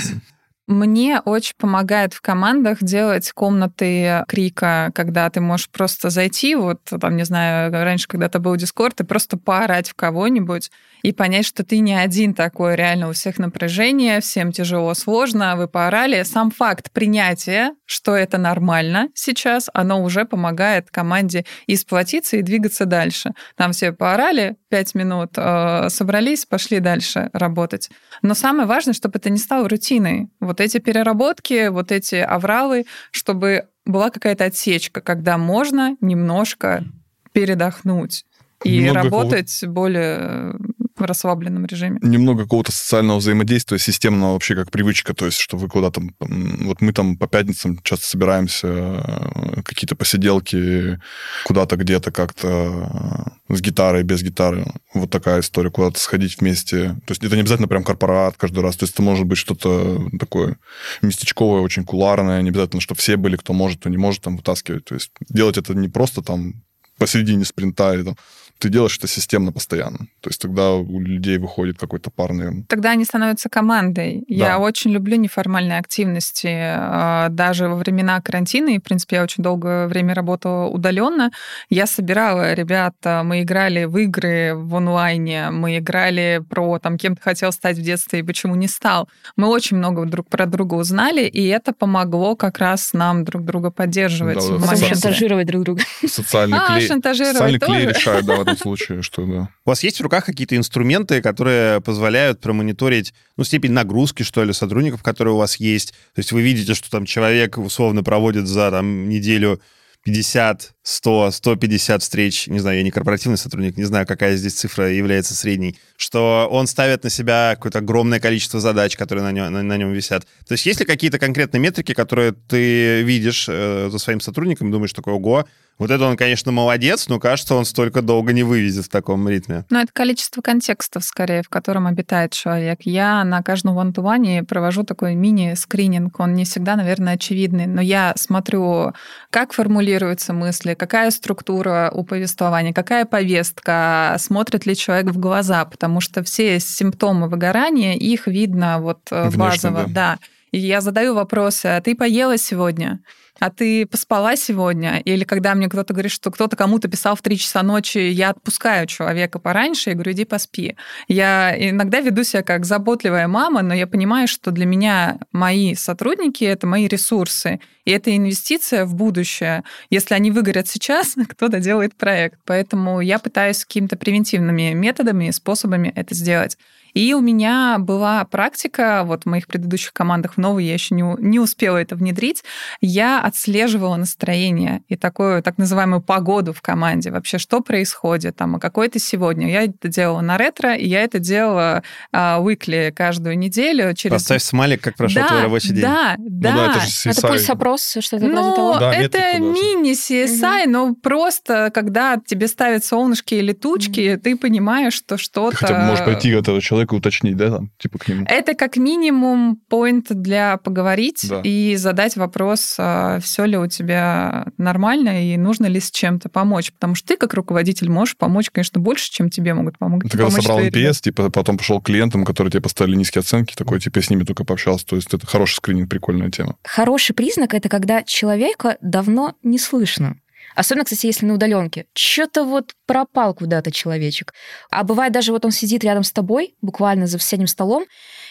Мне очень помогает в командах делать комнаты крика, когда ты можешь просто зайти, вот там, не знаю, раньше когда-то был Discord, и просто поорать в кого-нибудь и понять, что ты не один такой, реально у всех напряжение, всем тяжело, сложно, вы поорали. Сам факт принятия, что это нормально сейчас, оно уже помогает команде и сплотиться, и двигаться дальше. Там все поорали, пять минут э, собрались, пошли дальше работать. Но самое важное, чтобы это не стало рутиной. Вот эти переработки, вот эти авралы, чтобы была какая-то отсечка, когда можно немножко передохнуть и Много работать более в расслабленном режиме. Немного какого-то социального взаимодействия, системного вообще как привычка, то есть, что вы куда-то... Вот мы там по пятницам часто собираемся, э, какие-то посиделки, куда-то где-то как-то э, с гитарой, без гитары. Вот такая история, куда-то сходить вместе. То есть это не обязательно прям корпорат каждый раз, то есть это может быть что-то такое местечковое, очень куларное, не обязательно, что все были, кто может, кто не может там вытаскивать. То есть делать это не просто там посередине спринта или там ты делаешь это системно постоянно. То есть тогда у людей выходит какой-то пар, наверное. Тогда они становятся командой. Да. Я очень люблю неформальные активности. А, даже во времена карантина, и, в принципе, я очень долгое время работала удаленно, я собирала ребят, мы играли в игры в онлайне, мы играли про там, кем ты хотел стать в детстве и почему не стал. Мы очень много друг про друга узнали, и это помогло как раз нам друг друга поддерживать. Да, в шантажировать друг друга. Социальный а, клей. шантажировать Социальный тоже. клей решает, да, этом случае, что да. У вас есть в руках какие-то инструменты, которые позволяют промониторить, ну, степень нагрузки, что ли, сотрудников, которые у вас есть? То есть вы видите, что там человек условно проводит за там неделю 50, 100, 150 встреч, не знаю, я не корпоративный сотрудник, не знаю, какая здесь цифра является средней, что он ставит на себя какое-то огромное количество задач, которые на нем, на, на нем висят. То есть есть ли какие-то конкретные метрики, которые ты видишь э, за своим сотрудником, думаешь такой, ого, вот это он, конечно, молодец, но кажется, он столько долго не вывезет в таком ритме. Ну, это количество контекстов, скорее, в котором обитает человек. Я на каждом ван провожу такой мини-скрининг. Он не всегда, наверное, очевидный, но я смотрю, как формулируются мысли, какая структура у повествования, какая повестка, смотрит ли человек в глаза, потому что все симптомы выгорания, их видно вот э, Внешне, базово. Да. да. И я задаю вопросы, а ты поела сегодня? А ты поспала сегодня? Или когда мне кто-то говорит, что кто-то кому-то писал в 3 часа ночи, я отпускаю человека пораньше и говорю, иди поспи. Я иногда веду себя как заботливая мама, но я понимаю, что для меня мои сотрудники — это мои ресурсы, и это инвестиция в будущее. Если они выгорят сейчас, кто-то делает проект. Поэтому я пытаюсь какими-то превентивными методами и способами это сделать. И у меня была практика, вот в моих предыдущих командах в новой я еще не, не успела это внедрить, я отслеживала настроение и такую так называемую погоду в команде. Вообще, что происходит там, а какой ты сегодня. Я это делала на ретро, и я это делала а, weekly каждую неделю. Через... Поставь смайлик, как прошел да, твой рабочий день. Да, да. Ну, да это, же это пульс-опрос, что-то ну, вроде того. Да, это мини-CSI, угу. но просто когда тебе ставят солнышки или тучки, угу. ты понимаешь, что что-то... Ты хотя бы можешь пойти к этого человека человека уточнить, да, там, типа к нему? Это как минимум поинт для поговорить да. и задать вопрос, а, все ли у тебя нормально и нужно ли с чем-то помочь. Потому что ты, как руководитель, можешь помочь, конечно, больше, чем тебе могут помочь. Ты когда собрал NPS, типа, потом пошел к клиентам, которые тебе поставили низкие оценки, такой, типа, с ними только пообщался. То есть это хороший скрининг, прикольная тема. Хороший признак — это когда человека давно не слышно. Особенно, кстати, если на удаленке. Что-то вот пропал куда-то человечек. А бывает даже вот он сидит рядом с тобой, буквально за соседним столом,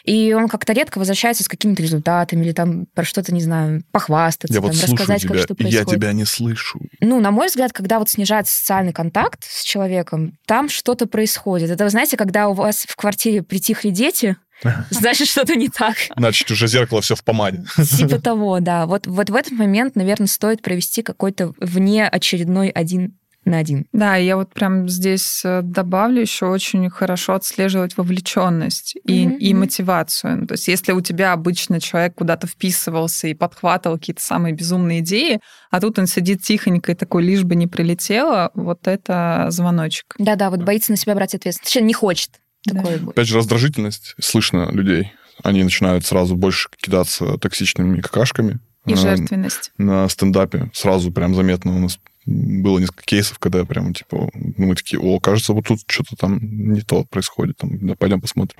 и он как-то редко возвращается с какими-то результатами или там про что-то, не знаю, похвастаться, я там, вот рассказать, тебя, как что происходит. Я тебя не слышу. Ну, на мой взгляд, когда вот снижается социальный контакт с человеком, там что-то происходит. Это, вы знаете, когда у вас в квартире притихли дети, значит, что-то не так. Значит, уже зеркало все в помаде. Типа того, да. Вот, вот в этот момент, наверное, стоит провести какой-то вне очередной один на один. Да, я вот прям здесь э, добавлю еще очень хорошо отслеживать вовлеченность и, mm-hmm. и мотивацию. Ну, то есть, если у тебя обычно человек куда-то вписывался и подхватывал какие-то самые безумные идеи, а тут он сидит тихонько и такой, лишь бы не прилетело, вот это звоночек. Да-да, вот боится на себя брать ответственность. Точнее, не хочет. Такое да. Опять же, раздражительность. Слышно людей. Они начинают сразу больше кидаться токсичными какашками. И жертвенность. На стендапе сразу прям заметно у нас было несколько кейсов, когда прям, типа, ну, мы такие, о, кажется, вот тут что-то там не то происходит, там, да, пойдем посмотрим.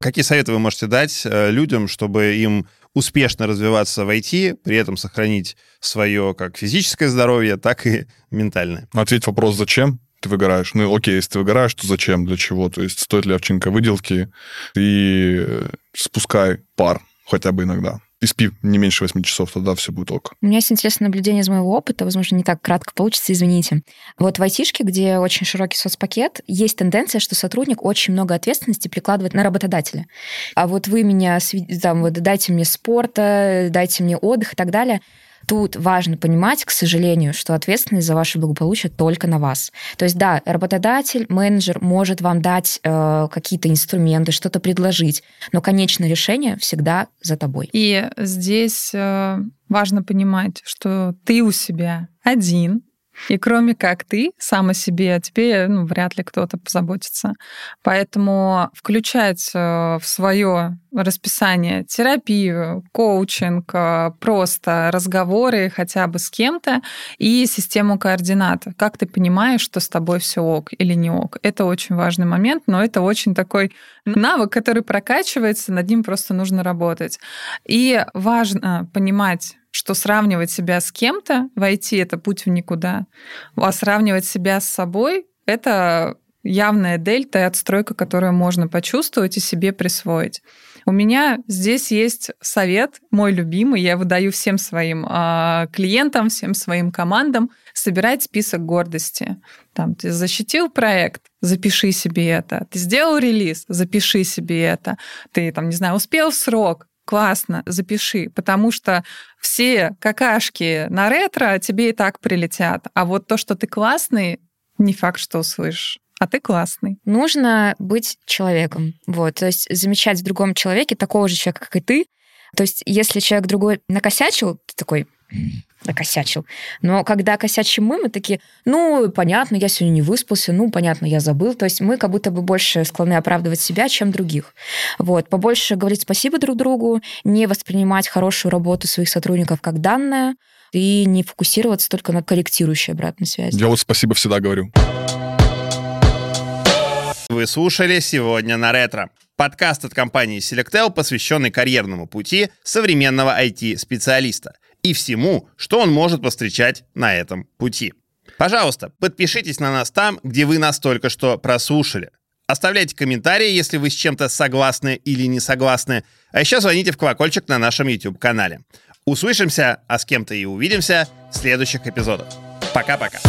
Какие советы вы можете дать э, людям, чтобы им успешно развиваться в IT, при этом сохранить свое как физическое здоровье, так и ментальное? Ответь вопрос, зачем? Ты выгораешь. Ну, окей, если ты выгораешь, то зачем, для чего? То есть стоит ли овчинка выделки? И э, спускай пар хотя бы иногда и спи не меньше 8 часов, тогда все будет ок. У меня есть интересное наблюдение из моего опыта, возможно, не так кратко получится, извините. Вот в айтишке, где очень широкий соцпакет, есть тенденция, что сотрудник очень много ответственности прикладывает на работодателя. А вот вы меня, там, вот, дайте мне спорта, дайте мне отдых и так далее тут важно понимать, к сожалению, что ответственность за ваше благополучие только на вас. То есть, да, работодатель, менеджер может вам дать э, какие-то инструменты, что-то предложить, но конечное решение всегда за тобой. И здесь э, важно понимать, что ты у себя один, и кроме как ты сам о себе, о тебе ну, вряд ли кто-то позаботится. Поэтому включать э, в свое расписание терапию, коучинг, э, просто разговоры хотя бы с кем-то и систему координат. Как ты понимаешь, что с тобой все ок или не ок? Это очень важный момент, но это очень такой навык, который прокачивается, над ним просто нужно работать. И важно понимать, что сравнивать себя с кем-то войти это путь в никуда, а сравнивать себя с собой — это явная дельта и отстройка, которую можно почувствовать и себе присвоить. У меня здесь есть совет, мой любимый, я выдаю всем своим э, клиентам, всем своим командам, собирать список гордости. Там, ты защитил проект, запиши себе это. Ты сделал релиз, запиши себе это. Ты, там, не знаю, успел в срок, классно, запиши, потому что все какашки на ретро тебе и так прилетят, а вот то, что ты классный, не факт, что услышишь а ты классный. Нужно быть человеком. Вот, то есть замечать в другом человеке такого же человека, как и ты. То есть если человек другой накосячил, ты такой, накосячил. Но когда косячим мы, мы такие, ну, понятно, я сегодня не выспался, ну, понятно, я забыл. То есть мы как будто бы больше склонны оправдывать себя, чем других. Вот. Побольше говорить спасибо друг другу, не воспринимать хорошую работу своих сотрудников как данное и не фокусироваться только на корректирующей обратной связи. Я вот спасибо всегда говорю. Вы слушали «Сегодня на ретро». Подкаст от компании Selectel, посвященный карьерному пути современного IT-специалиста и всему, что он может повстречать на этом пути. Пожалуйста, подпишитесь на нас там, где вы нас только что прослушали. Оставляйте комментарии, если вы с чем-то согласны или не согласны. А еще звоните в колокольчик на нашем YouTube-канале. Услышимся, а с кем-то и увидимся в следующих эпизодах. Пока-пока.